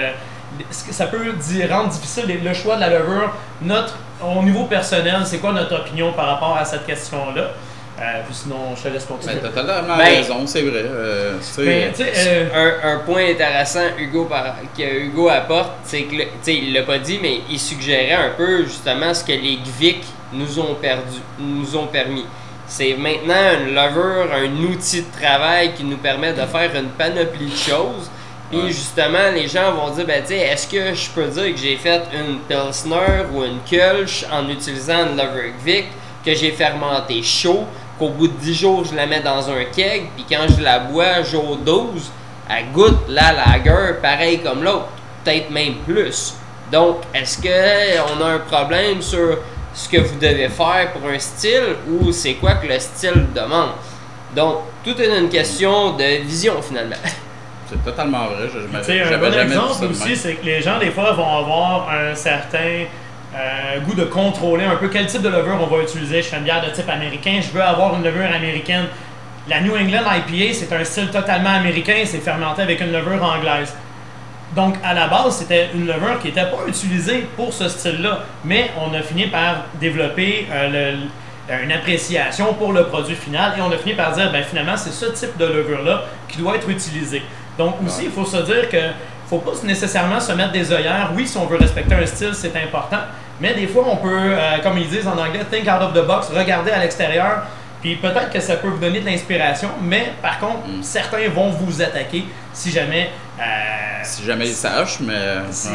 ça peut rendre difficile le choix de la levure. Notre, au niveau personnel, c'est quoi notre opinion par rapport à cette question-là? Euh, sinon, je te laisse continuer. Ben, tu as totalement ben, raison, c'est vrai. Euh, ben, euh, un, point intéressant Hugo que Hugo apporte, c'est que, il l'a pas dit, mais il suggérait un peu justement ce que les GVIC nous ont, perdu, nous ont permis. C'est maintenant une levure, un outil de travail qui nous permet de faire une panoplie de choses puis justement, les gens vont dire, ben, tu est-ce que je peux dire que j'ai fait une Pilsner ou une Kölsch en utilisant une Levervic, que j'ai fermenté chaud, qu'au bout de 10 jours, je la mets dans un keg, puis quand je la bois jour 12, elle goûte la lager pareil comme l'autre, peut-être même plus. Donc, est-ce qu'on a un problème sur ce que vous devez faire pour un style ou c'est quoi que le style demande? Donc, tout est une question de vision finalement. C'est totalement vrai. Je, un bon exemple aussi, c'est que les gens, des fois, vont avoir un certain euh, goût de contrôler un peu quel type de levure on va utiliser. Je fais une bière de type américain, je veux avoir une levure américaine. La New England IPA, c'est un style totalement américain, c'est fermenté avec une levure anglaise. Donc, à la base, c'était une levure qui n'était pas utilisée pour ce style-là, mais on a fini par développer euh, une appréciation pour le produit final et on a fini par dire, ben, finalement, c'est ce type de levure-là qui doit être utilisé. Donc aussi, il faut se dire que faut pas nécessairement se mettre des œillères. Oui, si on veut respecter un style, c'est important. Mais des fois, on peut, euh, comme ils disent en anglais, think out of the box, regarder à l'extérieur. Puis peut-être que ça peut vous donner de l'inspiration, mais par contre, mm. certains vont vous attaquer si jamais euh, si jamais ils sachent, mais. Si,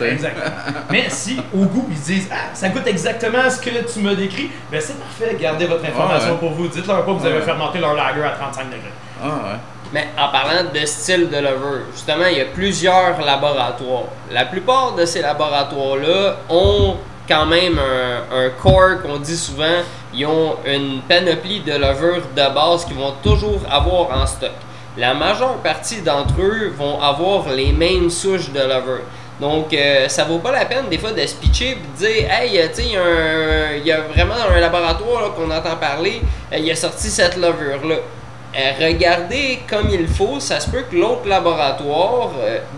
exactement. Mais si au goût ils disent ah ça goûte exactement ce que tu me décris, ben c'est parfait, gardez votre information Ah ouais. pour vous. Dites-leur pas que vous avez Ouais. fermenté leur lager à 35 degrés. Ah ouais. Mais en parlant de style de lever, justement, il y a plusieurs laboratoires. La plupart de ces laboratoires-là ont quand même un, un core qu'on dit souvent. Ils ont une panoplie de levures de base qu'ils vont toujours avoir en stock. La majeure partie d'entre eux vont avoir les mêmes souches de levure. Donc, euh, ça vaut pas la peine des fois de se pitcher et de dire Hey, euh, tu sais, il y a vraiment un laboratoire qu'on entend parler, euh, il a sorti cette levure-là. Euh, regardez comme il faut, ça se peut que l'autre laboratoire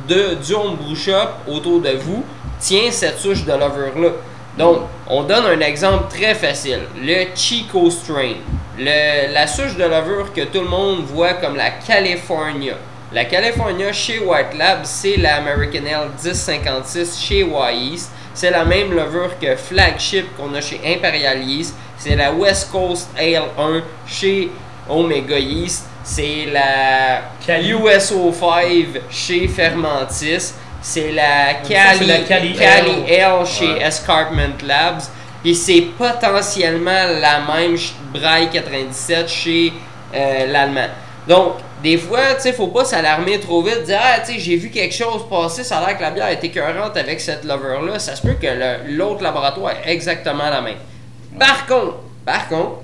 de, du homebrew shop autour de vous tient cette souche de levure-là. Donc, on donne un exemple très facile. Le Chico Strain. Le- la souche de levure que tout le monde voit comme la California. La California chez White Lab, c'est la American Ale 1056 chez Yeast. C'est la même levure que Flagship qu'on a chez Imperial Yeast. C'est la West Coast Ale 1 chez Omega Yeast. C'est la Cali. USO5 chez Fermentis. C'est la Cali, la Cali. Ale chez Ouais. Escarpment Labs. Puis c'est potentiellement la même Braille 97 chez euh, l'Allemand. Donc, des fois, tu sais, faut pas s'alarmer trop vite, dire Ah, tu sais, j'ai vu quelque chose passer, ça a l'air que la bière est écœurante avec cette lover-là. Ça se peut que l'autre laboratoire est exactement la même. Par contre, par contre,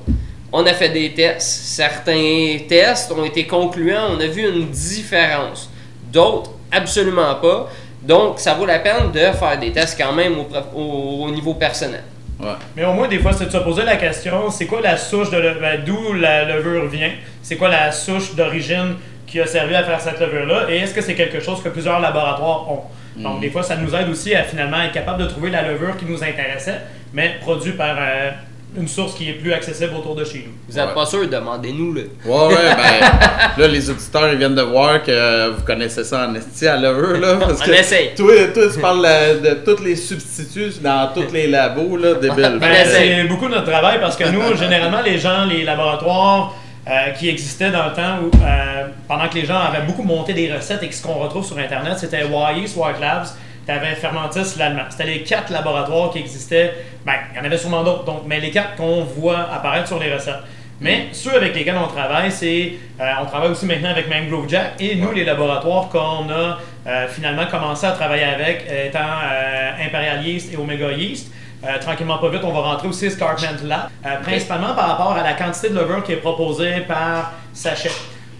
on a fait des tests. Certains tests ont été concluants, on a vu une différence. D'autres, absolument pas. Donc, ça vaut la peine de faire des tests quand même au, prof- au- au niveau personnel. Ouais. Mais au moins, des fois, c'est de se poser la question c'est quoi la souche de le- ben, d'où la levure vient? C'est quoi la souche d'origine qui a servi à faire cette levure-là? Et est-ce que c'est quelque chose que plusieurs laboratoires ont? Donc, des fois, ça nous aide aussi à finalement être capable de trouver la levure qui nous intéressait, mais produite par euh, une source qui est plus accessible autour de chez nous. Vous n'êtes Ouais. pas sûr, demandez-nous-le. Ouais, ouais, ben, là, les auditeurs, ils viennent de voir que vous connaissez ça en esti à l'heure, là. Parce On que essaye. Toi, toi, tu parles de tous les substituts dans tous les labos, là, débile. Ben, c'est beaucoup notre travail parce que nous, généralement, les gens, les laboratoires euh, qui existaient dans le temps où, euh, pendant que les gens avaient beaucoup monté des recettes et que ce qu'on retrouve sur Internet, c'était Yeast, White Labs, tu avais Fermentis, l'Allemand. C'était les quatre laboratoires qui existaient. Ben, il y en avait sûrement d'autres, donc, mais les quatre qu'on voit apparaître sur les recettes. Mais ceux avec lesquels on travaille, c'est. euh, on travaille aussi maintenant avec Mangrove Jack et nous, les laboratoires qu'on a euh, finalement commencé à travailler avec, étant euh, Imperial Yeast et Omega Yeast. Tranquillement, pas vite, on va rentrer aussi Scarpment Lab, principalement par rapport à la quantité de levure qui est proposée par sachet.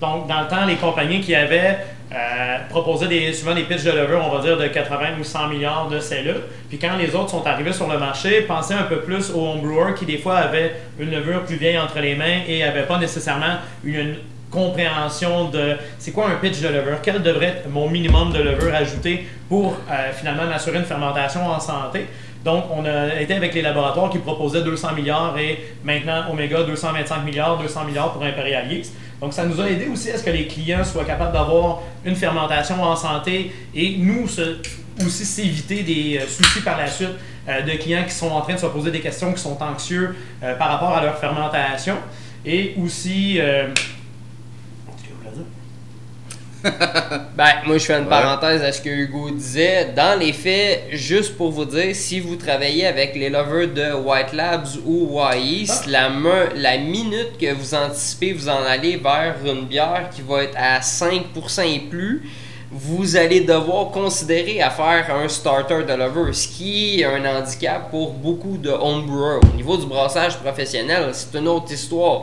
Donc, dans le temps, les compagnies qui avaient euh, proposé des, souvent des pitchs de levure, on va dire de 80 ou 100 milliards de cellules. Puis quand les autres sont arrivés sur le marché, pensez un peu plus aux homebrewers qui, des fois, avaient une levure plus vieille entre les mains et n'avaient pas nécessairement une compréhension de c'est quoi un pitch de levure, quel devrait être mon minimum de levure ajouté pour euh, finalement m'assurer une fermentation en santé. Donc, on a été avec les laboratoires qui proposaient 200 milliards et maintenant Omega 225 milliards, 200 milliards pour Imperial. Donc, ça nous a aidé aussi à ce que les clients soient capables d'avoir une fermentation en santé et nous aussi s'éviter des euh, soucis par la suite euh, de clients qui sont en train de se poser des questions, qui sont anxieux euh, par rapport à leur fermentation. Et aussi qu'est-ce que je voulais dire? Ben, moi, je fais une Ouais. parenthèse à ce que Hugo disait. Dans les faits, juste pour vous dire, si vous travaillez avec les lovers de White Labs ou Yeast, Ah. la minute que vous anticipez, vous en allez vers une bière qui va être à 5% et plus, vous allez devoir considérer à faire un starter de lover, ce qui est un handicap pour beaucoup de homebrewers. Au niveau du brassage professionnel, c'est une autre histoire.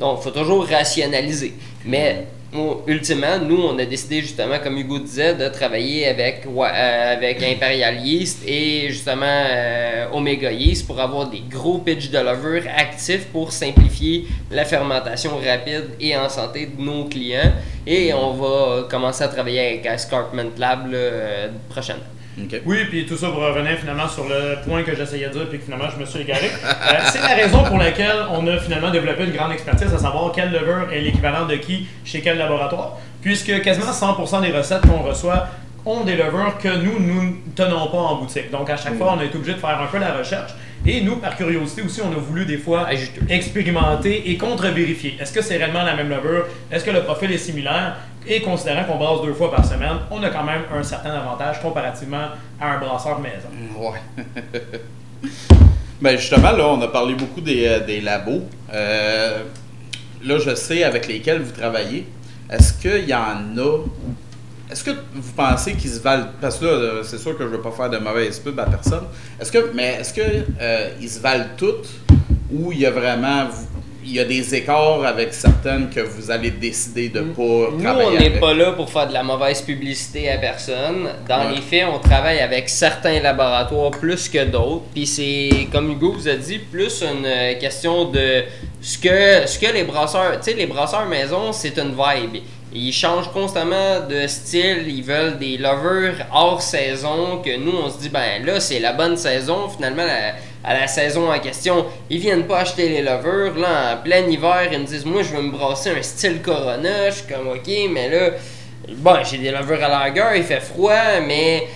Donc, il faut toujours rationaliser. Mais ultimement, nous, on a décidé justement, comme Hugo disait, de travailler avec, euh, avec Imperial Yeast et justement euh, Omega Yeast pour avoir des gros pitch de levure actifs pour simplifier la fermentation rapide et en santé de nos clients. Et on va commencer à travailler avec Escarpment Lab euh, prochainement. Oui, puis tout ça pour revenir finalement sur le point que j'essayais de dire, puis que finalement je me suis égaré. Euh, c'est la raison pour laquelle on a finalement développé une grande expertise, à savoir quelle levure est l'équivalent de qui chez quel laboratoire, puisque quasiment 100% des recettes qu'on reçoit ont des levures que nous, nous ne tenons pas en boutique. Donc à chaque fois, on a été obligé de faire un peu la recherche. Et nous, par curiosité aussi, on a voulu des fois Ajouter. expérimenter et contre-vérifier. Est-ce que c'est réellement la même levure? Est-ce que le profil est similaire? Et considérant qu'on brasse deux fois par semaine, on a quand même un certain avantage comparativement à un brasseur maison. Ouais. ben justement, là, on a parlé beaucoup des, euh, labos. Euh, là, je sais avec lesquels vous travaillez. Est-ce qu'il y en a. Est-ce que vous pensez qu'ils se valent. Parce que là, euh, c'est sûr que je ne veux pas faire de mauvaise pub à personne. Est-ce que. Mais est-ce qu'ils se valent toutes ou il y a vraiment il y a des écarts avec certaines que vous allez décider de pas Nous, travailler on n'est pas là pour faire de la mauvaise publicité à personne. Dans les faits, on travaille avec certains laboratoires plus que d'autres. Puis c'est, comme Hugo vous a dit, plus une euh, question de ce que, ce que les brasseurs... Tu sais, les brasseurs maison, c'est une vibe. Ils changent constamment de style, ils veulent des lovers hors saison, que nous on se dit, ben là c'est la bonne saison, finalement la- à la saison en question. Ils viennent pas acheter les lovers, là en plein hiver, ils me disent, moi je veux me brasser un style Corona, je suis comme ok, mais là, bon j'ai des lovers à lager, il fait froid, mais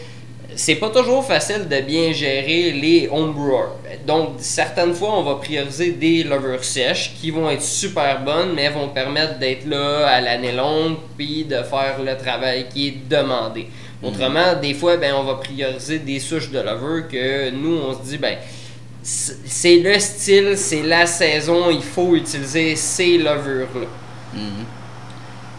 c'est pas toujours facile de bien gérer les homebrewers. Donc, certaines fois, on va prioriser des lovers sèches qui vont être super bonnes, mais vont permettre d'être là à l'année longue puis de faire le travail qui est demandé. Autrement, des fois, ben, on va prioriser des souches de lover que nous, on se dit, ben, c'est le style, c'est la saison, il faut utiliser ces lovers-là.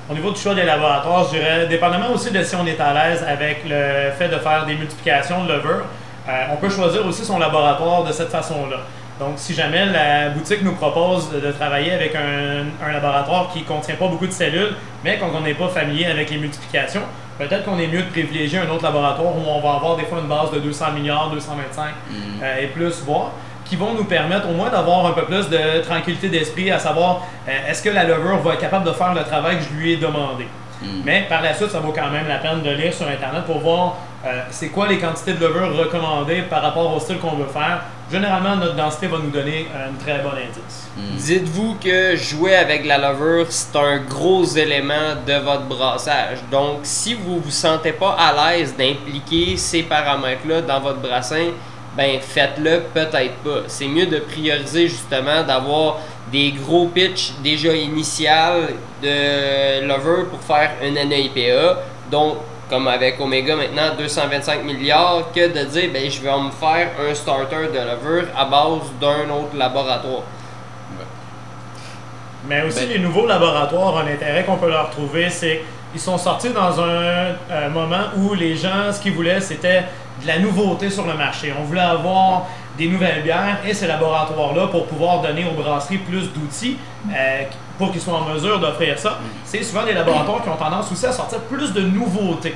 Au niveau du choix des laboratoires, je dirais, dépendamment aussi de si on est à l'aise avec le fait de faire des multiplications de levures, euh, on peut choisir aussi son laboratoire de cette façon-là. Donc, si jamais la boutique nous propose de, travailler avec un, un laboratoire qui ne contient pas beaucoup de cellules, mais quand on n'est pas familier avec les multiplications, peut-être qu'on est mieux de privilégier un autre laboratoire où on va avoir des fois une base de 200 milliards, 225 euh, et plus, voire, qui vont nous permettre au moins d'avoir un peu plus de tranquillité d'esprit, à savoir euh, est-ce que la levure va être capable de faire le travail que je lui ai demandé? Mais par la suite, ça vaut quand même la peine de lire sur Internet pour voir euh, c'est quoi les quantités de levure recommandées par rapport au style qu'on veut faire. Généralement, notre densité va nous donner un très bon indice. Dites-vous que jouer avec la levure, c'est un gros élément de votre brassage. Donc, si vous vous sentez pas à l'aise d'impliquer ces paramètres-là dans votre brassin, ben faites-le peut-être pas. C'est mieux de prioriser justement d'avoir des gros pitchs déjà initial de lover pour faire une NEIPA. Donc, comme avec Omega maintenant 225 milliards, que de dire ben je vais me faire un starter de levure à base d'un autre laboratoire. Mais aussi, Ben- les nouveaux laboratoires, un intérêt qu'on peut leur trouver, c'est qu'ils sont sortis dans un euh, moment où les gens, ce qu'ils voulaient, c'était de la nouveauté sur le marché. On voulait avoir des nouvelles bières et ces laboratoires-là, pour pouvoir donner aux brasseries plus d'outils euh, pour qu'ils soient en mesure d'offrir ça, c'est souvent des laboratoires qui ont tendance aussi à sortir plus de nouveautés.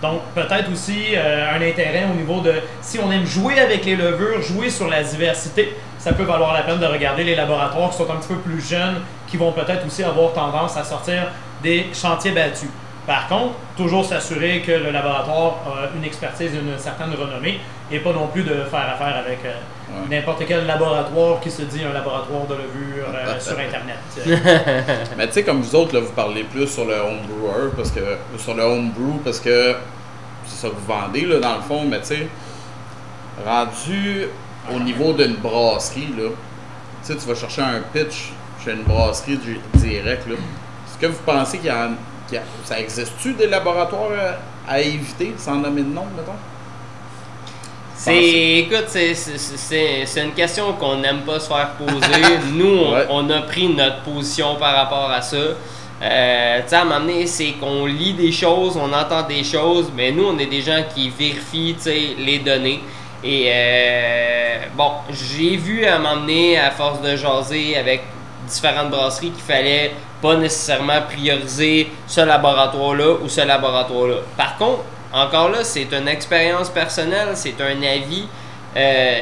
Donc, peut-être aussi euh, un intérêt au niveau de si on aime jouer avec les levures, jouer sur la diversité, ça peut valoir la peine de regarder les laboratoires qui sont un petit peu plus jeunes, qui vont peut-être aussi avoir tendance à sortir des chantiers battus. Par contre, toujours s'assurer que le laboratoire a une expertise et une certaine renommée et pas non plus de faire affaire avec euh, Ouais. n'importe quel laboratoire qui se dit un laboratoire de levure euh, sur Internet. Mais tu sais, comme vous autres, là, vous parlez plus sur le homebrewer, parce que, sur le homebrew, parce que c'est ça que vous vendez, là, dans le fond, mais tu sais, rendu au niveau d'une brasserie, là, tu sais, tu vas chercher un pitch chez une brasserie du- direct, là. Est-ce que vous pensez qu'il y a, ça existe-tu des laboratoires à, à éviter, sans nommer de nom, mettons? C'est, écoute, c'est, c'est- c'est, c'est une question qu'on n'aime pas se faire poser. Nous, on, Ouais. on a pris notre position par rapport à ça. Euh, tu sais, à un moment donné, c'est qu'on lit des choses, on entend des choses, mais nous, on est des gens qui vérifient, tu sais, les données. Et euh, bon, j'ai vu à un moment donné, à force de jaser avec différentes brasseries, qu'il fallait pas nécessairement prioriser ce laboratoire-là ou ce laboratoire-là. Par contre, encore là, c'est une expérience personnelle, c'est un avis. Euh,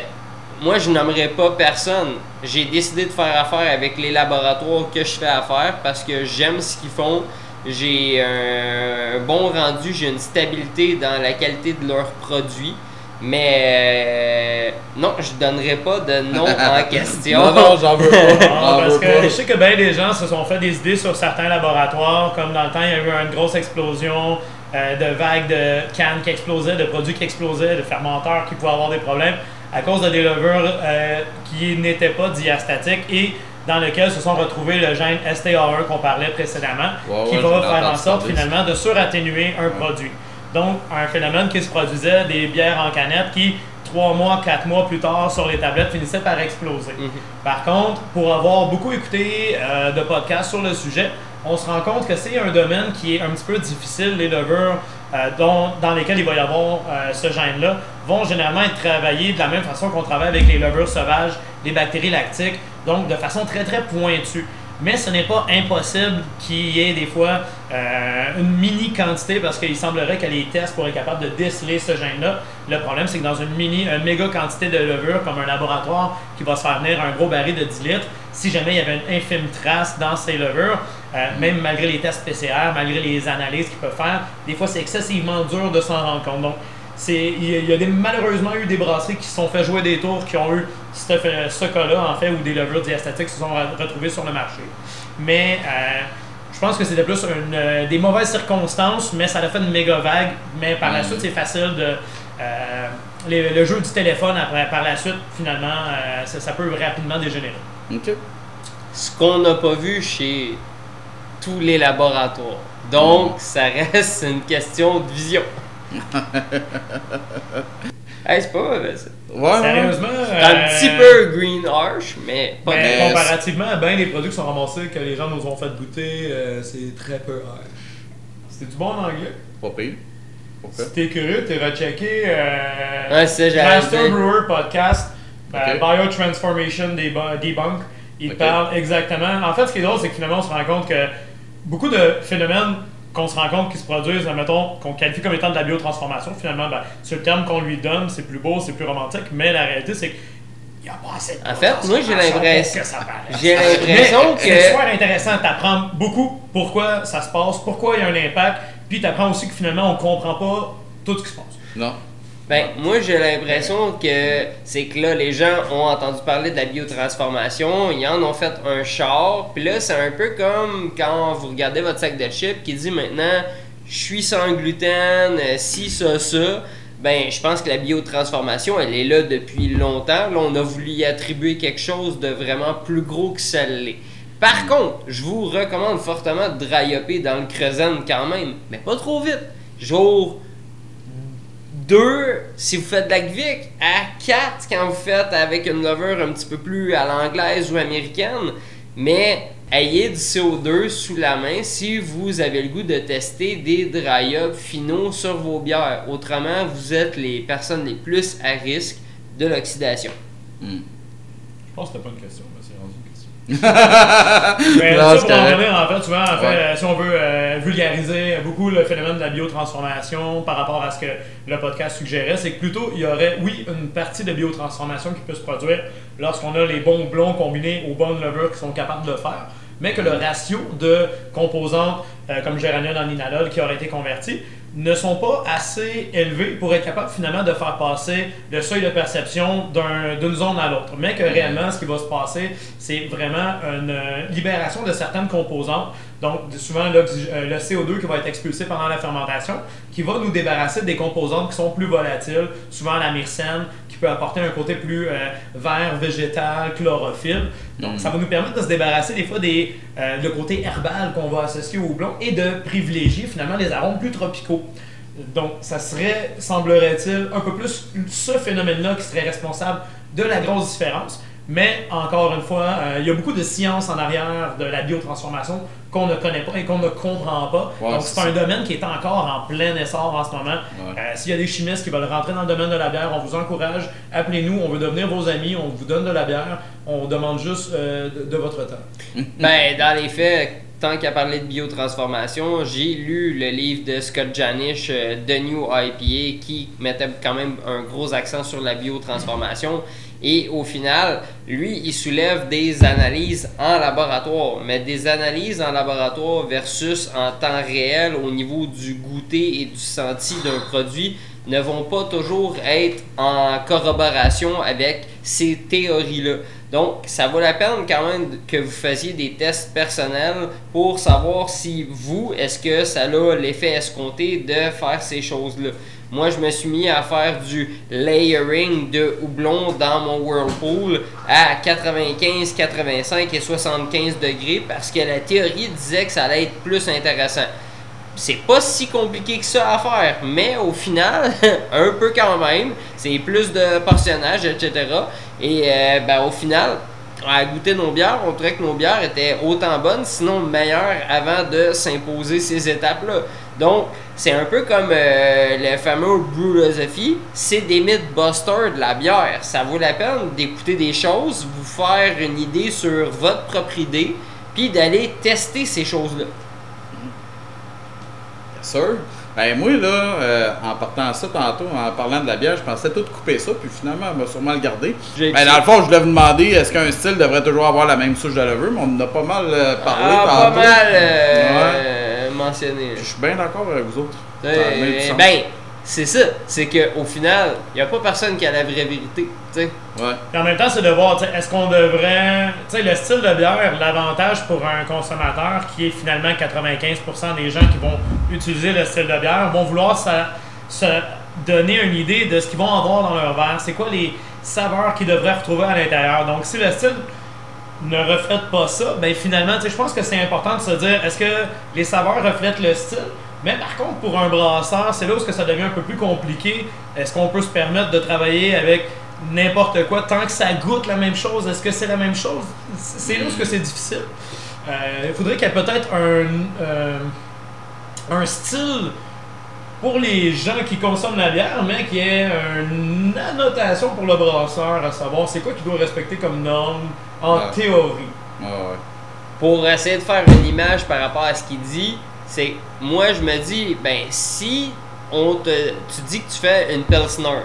moi, je n'aimerais pas personne. J'ai décidé de faire affaire avec les laboratoires que je fais affaire parce que j'aime ce qu'ils font. J'ai un bon rendu, j'ai une stabilité dans la qualité de leurs produits. Mais euh, non, je donnerai pas de nom en question. Non, non, j'en veux pas. Parce veux que pas. je sais que bien des gens se sont fait des idées sur certains laboratoires, comme dans le temps, il y a eu une grosse explosion euh, de vagues de cannes qui explosaient, de produits qui explosaient, de fermenteurs qui pouvaient avoir des problèmes à cause de des levures euh, qui n'étaient pas diastatiques et dans lequel se sont retrouvés le gène STAR qu'on parlait précédemment, Ouais, qui ouais, va faire en sorte finalement de suratténuer un produit. Donc, un phénomène qui se produisait des bières en canette qui, trois mois, quatre mois plus tard, sur les tablettes, finissaient par exploser. Par contre, pour avoir beaucoup écouté euh, de podcasts sur le sujet, on se rend compte que c'est un domaine qui est un petit peu difficile. Les levures euh, dont- dans lesquelles il va y avoir euh, ce gène-là vont généralement être travaillés de la même façon qu'on travaille avec les levures sauvages, les bactéries lactiques, donc de façon très très pointue. Mais ce n'est pas impossible qu'il y ait des fois euh, une mini quantité parce qu'il semblerait que les tests pourraient être capables de déceler ce gène-là. Le problème, c'est que dans une mini, une méga quantité de levure, comme un laboratoire qui va se faire venir un gros baril de 10 litres, si jamais il y avait une infime trace dans ces levures, euh, même malgré les tests PCR, malgré les analyses qu'ils peuvent faire, des fois c'est excessivement dur de s'en rendre compte. Il y a, il y a des, malheureusement eu des brasseries qui se sont fait jouer des tours, qui ont eu ce, ce cas-là, en fait, où des levures diastatiques se sont re- retrouvées sur le marché. Mais euh, je pense que c'était plus une, euh, des mauvaises circonstances, mais ça a fait une méga vague. Mais par la Mm. suite, c'est facile de. euh, les- le jeu du téléphone, après, par la suite, finalement, euh, ça, ça peut rapidement dégénérer. OK. Ce qu'on n'a pas vu chez tous les laboratoires. Donc, ça reste une question de vision. hey, c'est pas mauvais ça. Ouais. Sérieusement. C'est un euh, petit peu green harsh, mais pas mais Mais- comparativement à bien les produits qui sont ramassés, que les gens nous ont fait goûter, euh, c'est très peu air. C'était du bon en anglais. Pas pire. Pourquoi? Si t'es curieux, t'es rechecké euh, Ouais, Master. Brewer Podcast, euh, Ok. Biotransformation Debunk. Il Ok. parle exactement. En fait, ce qui est drôle, c'est que finalement, on se rend compte que beaucoup de phénomènes qu'on se rend compte qui se produisent, mettons, qu'on qualifie comme étant de la biotransformation, finalement, ben, c'est le terme qu'on lui donne, c'est plus beau, c'est plus romantique, mais la réalité, c'est qu'il n'y a pas assez de En fait, moi, j'ai l'impression- que j'ai l'impression Mais que- C'est super intéressant, t'apprends beaucoup pourquoi ça se passe, pourquoi il y a un impact, puis t'apprends aussi que finalement, on comprend pas tout ce qui se passe. Non. Ben, moi, j'ai l'impression que c'est que là, les gens ont entendu parler de la biotransformation, ils en ont fait un char, puis là, c'est un peu comme quand vous regardez votre sac de chips qui dit maintenant, je suis sans gluten, euh, si, ça, ça. Ben, je pense que la biotransformation, elle est là depuis longtemps. Là, on a voulu y attribuer quelque chose de vraiment plus gros que ça l'est. Par contre, je vous recommande fortement de dry dans le Creusen quand même, mais pas trop vite. Jour 2 si vous faites de la Gvic, à 4 quand vous faites avec une levure un petit peu plus à l'anglaise ou américaine, mais ayez du CO2 sous la main si vous avez le goût de tester des dry up finaux sur vos bières. Autrement, vous êtes les personnes les plus à risque de l'oxydation. Hmm. Je pense que c'était pas une question, mais mais Non, ça, pour en revenir, en fait, souvent, en fait, Ouais. euh, si on veut euh, vulgariser beaucoup le phénomène de la biotransformation par rapport à ce que le podcast suggérait, c'est que plutôt, il y aurait, oui, une partie de biotransformation qui peut se produire lorsqu'on a les bons blonds combinés aux bonnes levures qui sont capables de le faire, mais que le ratio de composantes euh, comme géraniol en inalol qui auraient été convertis ne sont pas assez élevés pour être capables finalement de faire passer le seuil de perception d'un- d'une zone à l'autre. Mais que réellement, ce qui va se passer, c'est vraiment une euh, libération de certaines composantes. Donc, souvent, euh, le CO2 qui va être expulsé pendant la fermentation, qui va nous débarrasser des composantes qui sont plus volatiles, souvent la myrcène, peut apporter un côté plus euh, vert, végétal, chlorophylle. Donc, ça va nous permettre de se débarrasser des fois des, euh, le côté herbal qu'on va associer au blond et de privilégier finalement les arômes plus tropicaux. Donc, ça serait, semblerait-il, un peu plus ce phénomène-là qui serait responsable de la grosse différence. Mais encore une fois, euh, il y a beaucoup de science en arrière de la biotransformation qu'on ne connaît pas et qu'on ne comprend pas. Donc, c'est un domaine qui est encore en plein essor en ce moment. Ouais. Euh, S'il y a des chimistes qui veulent rentrer dans le domaine de la bière, on vous encourage. Appelez-nous, on veut devenir vos amis, on vous donne de la bière. On demande juste euh, de, de votre temps. Ben, dans les faits, tant qu'à parler de biotransformation, j'ai lu le livre de Scott Janish, euh, The New IPA, qui mettait quand même un gros accent sur la biotransformation. Et au final, lui, il soulève des analyses en laboratoire, mais des analyses en laboratoire versus en temps réel au niveau du goûter et du senti d'un produit ne vont pas toujours être en corroboration avec ces théories-là. Donc, ça vaut la peine quand même que vous fassiez des tests personnels pour savoir si vous, est-ce que ça a l'effet escompté de faire ces choses-là. Moi, je me suis mis à faire du layering de houblon dans mon whirlpool à 95, 85 et 75 degrés parce que la théorie disait que ça allait être plus intéressant. C'est pas si compliqué que ça à faire, mais au final, un peu quand même. C'est plus de portionnage, etc. Et euh, ben, au final, à goûter nos bières, on trouvait que nos bières étaient autant bonnes, sinon meilleures avant de s'imposer ces étapes-là. Donc, c'est un peu comme euh, le fameux Brewlosophy, c'est des mythbusters de la bière. Ça vaut la peine d'écouter des choses, vous faire une idée sur votre propre idée, puis d'aller tester ces choses-là. Bien sûr. Ben moi, là, euh, en partant ça tantôt, en parlant de la bière, je pensais tout couper ça, puis finalement, on va sûrement le garder. Ben, dans le fond, je voulais vous demander, est-ce qu'un style devrait toujours avoir la même souche de levure, mais on en a pas mal euh, parlé Ah, pas mal euh, mentionné. Je suis bien d'accord avec vous autres. Euh, ben, c'est ça. C'est qu'au final, il n'y a pas personne qui a la vraie vérité. tu sais. Ouais. En même temps, c'est de voir, est-ce qu'on devrait. Tu sais, le style de bière, l'avantage pour un consommateur qui est finalement 95% des gens qui vont utiliser le style de bière vont vouloir se donner une idée de ce qu'ils vont avoir dans leur verre. C'est quoi les saveurs qu'ils devraient retrouver à l'intérieur? Donc, si le style ne reflète pas ça, ben finalement, je pense que c'est important de se dire est-ce que les saveurs reflètent le style? Mais par contre, pour un brasseur, c'est là où ça devient un peu plus compliqué. Est-ce qu'on peut se permettre de travailler avec n'importe quoi tant que ça goûte la même chose? Est-ce que c'est la même chose? C'est là où c'est difficile. Euh, il faudrait qu'il y ait peut-être un, euh, un style pour les gens qui consomment la bière, mais qui ait une annotation pour le brasseur, à savoir c'est quoi qu'il doit respecter comme norme en Ouais. théorie. Ouais. Pour essayer de faire une image par rapport à ce qu'il dit, c'est moi je me dis, ben si on te, tu dis que tu fais une Pilsner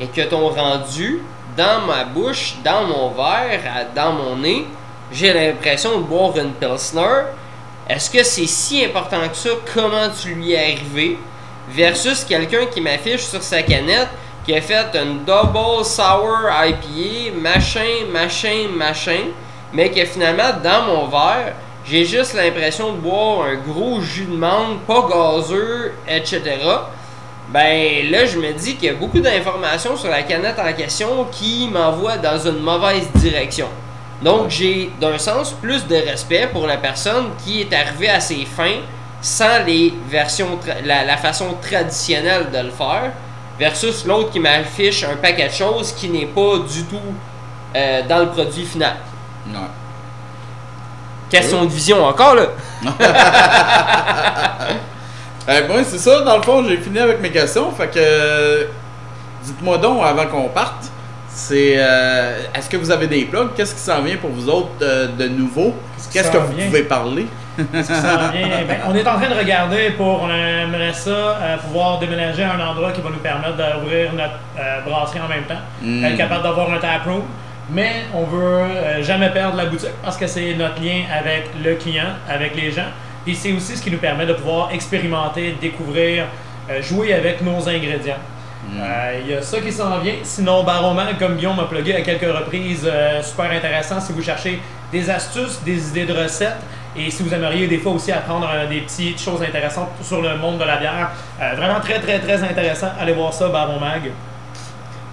et que ton rendu dans ma bouche, dans mon verre, dans mon nez, j'ai l'impression de boire une Pilsner. Est-ce que c'est si important que ça? Comment tu lui es arrivé? Versus quelqu'un qui m'affiche sur sa canette qui a fait une double sour IPA, machin, machin, machin, mais que finalement, dans mon verre, j'ai juste l'impression de boire un gros jus de mangue, pas gazeux, etc. Ben là, je me dis qu'il y a beaucoup d'informations sur la canette en question qui m'envoient dans une mauvaise direction. Donc, j'ai d'un sens plus de respect pour la personne qui est arrivée à ses fins sans les versions, la façon traditionnelle de le faire, versus l'autre qui m'affiche un paquet de choses qui n'est pas du tout euh, dans le produit final. Ouais. Question de vision encore là. Eh ben, c'est ça, dans le fond, j'ai fini avec mes questions. Fait que, euh, dites-moi donc, avant qu'on parte, c'est euh, est-ce que vous avez des plugs? Qu'est-ce qui s'en vient pour vous autres euh, de nouveau? Qu'est-ce que vous vient? pouvez parler? Ça vient. Ben, on est en train de regarder pour, on aimerait ça, euh, pouvoir déménager à un endroit qui va nous permettre d'ouvrir notre euh, brasserie en même temps, Mm. être capable d'avoir un taproom. Mais on veut euh, jamais perdre la boutique parce que c'est notre lien avec le client, avec les gens. Et c'est aussi ce qui nous permet de pouvoir expérimenter, découvrir, euh, jouer avec nos ingrédients. Euh, Il y a ça qui s'en vient. Sinon, Baroman, comme Guillaume m'a plugué à quelques reprises, euh, super intéressant si vous cherchez des astuces, des idées de recettes. Et si vous aimeriez des fois aussi apprendre euh, des petites choses intéressantes sur le monde de la bière, euh, vraiment très très très intéressant. Allez voir ça, Baron Mag.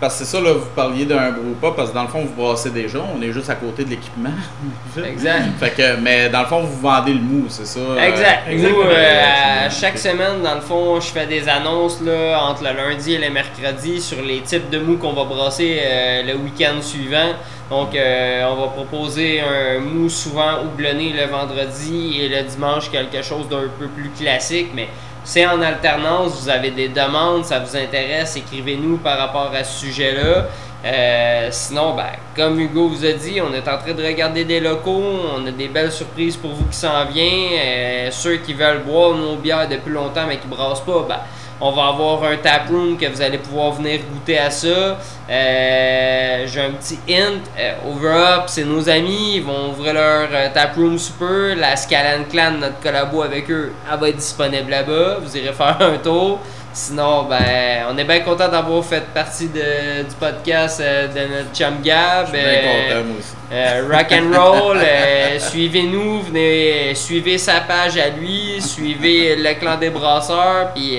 Parce que c'est ça, là, vous parliez d'un pas parce que dans le fond, vous brassez déjà, on est juste à côté de l'équipement. Exact. fait que, mais dans le fond, vous vendez le mou, c'est ça? euh, Exact. Nous, euh, chaque semaine, dans le fond, je fais des annonces là, entre le lundi et le mercredi sur les types de mou qu'on va brasser euh, le week-end suivant. Donc, euh, on va proposer un mou souvent houblonné le vendredi et le dimanche quelque chose d'un peu plus classique, mais c'est en alternance. Vous avez des demandes, ça vous intéresse, écrivez-nous par rapport à ce sujet-là. Euh, sinon, ben, comme Hugo vous a dit, on est en train de regarder des locaux. On a des belles surprises pour vous qui s'en viennent. Euh, ceux qui veulent boire nos bières depuis longtemps mais qui brassent pas, ben, on va avoir un taproom que vous allez pouvoir venir goûter à ça. Euh, J'ai un petit hint. Euh, Over Up, c'est nos amis. Ils vont ouvrir leur euh, taproom super. La Scalan Clan, notre collabo avec eux, elle va être disponible là-bas. Vous irez faire un tour. Sinon, ben, on est bien content d'avoir fait partie de, du podcast euh, de notre chum Gab. Je suis bien content, moi aussi. euh, rock and roll, euh, suivez-nous, venez, suivez sa page à lui, suivez le clan des brasseurs, puis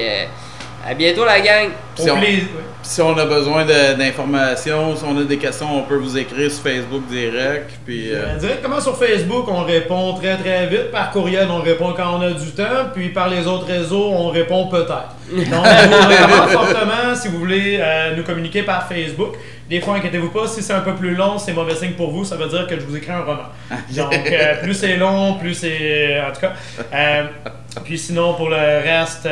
à bientôt la gang. Si Au on, plaisir. si on a besoin d'informations, si on a des questions, on peut vous écrire sur Facebook direct. Puis, euh, Directement sur Facebook, on répond très très vite. Par courriel, on répond quand on a du temps. Puis par les autres réseaux, on répond peut-être. Donc, recommande fortement si vous voulez euh, nous communiquer par Facebook. Des fois, inquiétez-vous pas, si c'est un peu plus long, c'est mauvais signe pour vous. Ça veut dire que je vous écris un roman. Donc, euh, plus c'est long, plus c'est. En tout cas. Euh, puis sinon, pour le reste.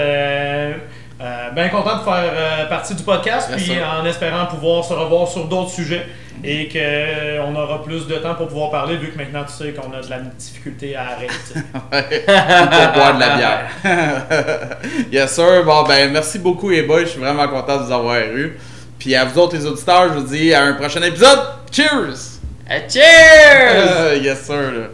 Euh, euh, bien content de faire euh, partie du podcast, Yes, puis sir. en espérant pouvoir se revoir sur d'autres sujets et qu'on aura plus de temps pour pouvoir parler, vu que maintenant tu sais qu'on a de la difficulté à arrêter. pour boire de la bière. yes, sir. Bon, ben, merci beaucoup, les boys. Je suis vraiment content de vous avoir eu. Puis à vous autres, les auditeurs, je vous dis à un prochain épisode. Cheers! Euh, cheers! yes, sir. là.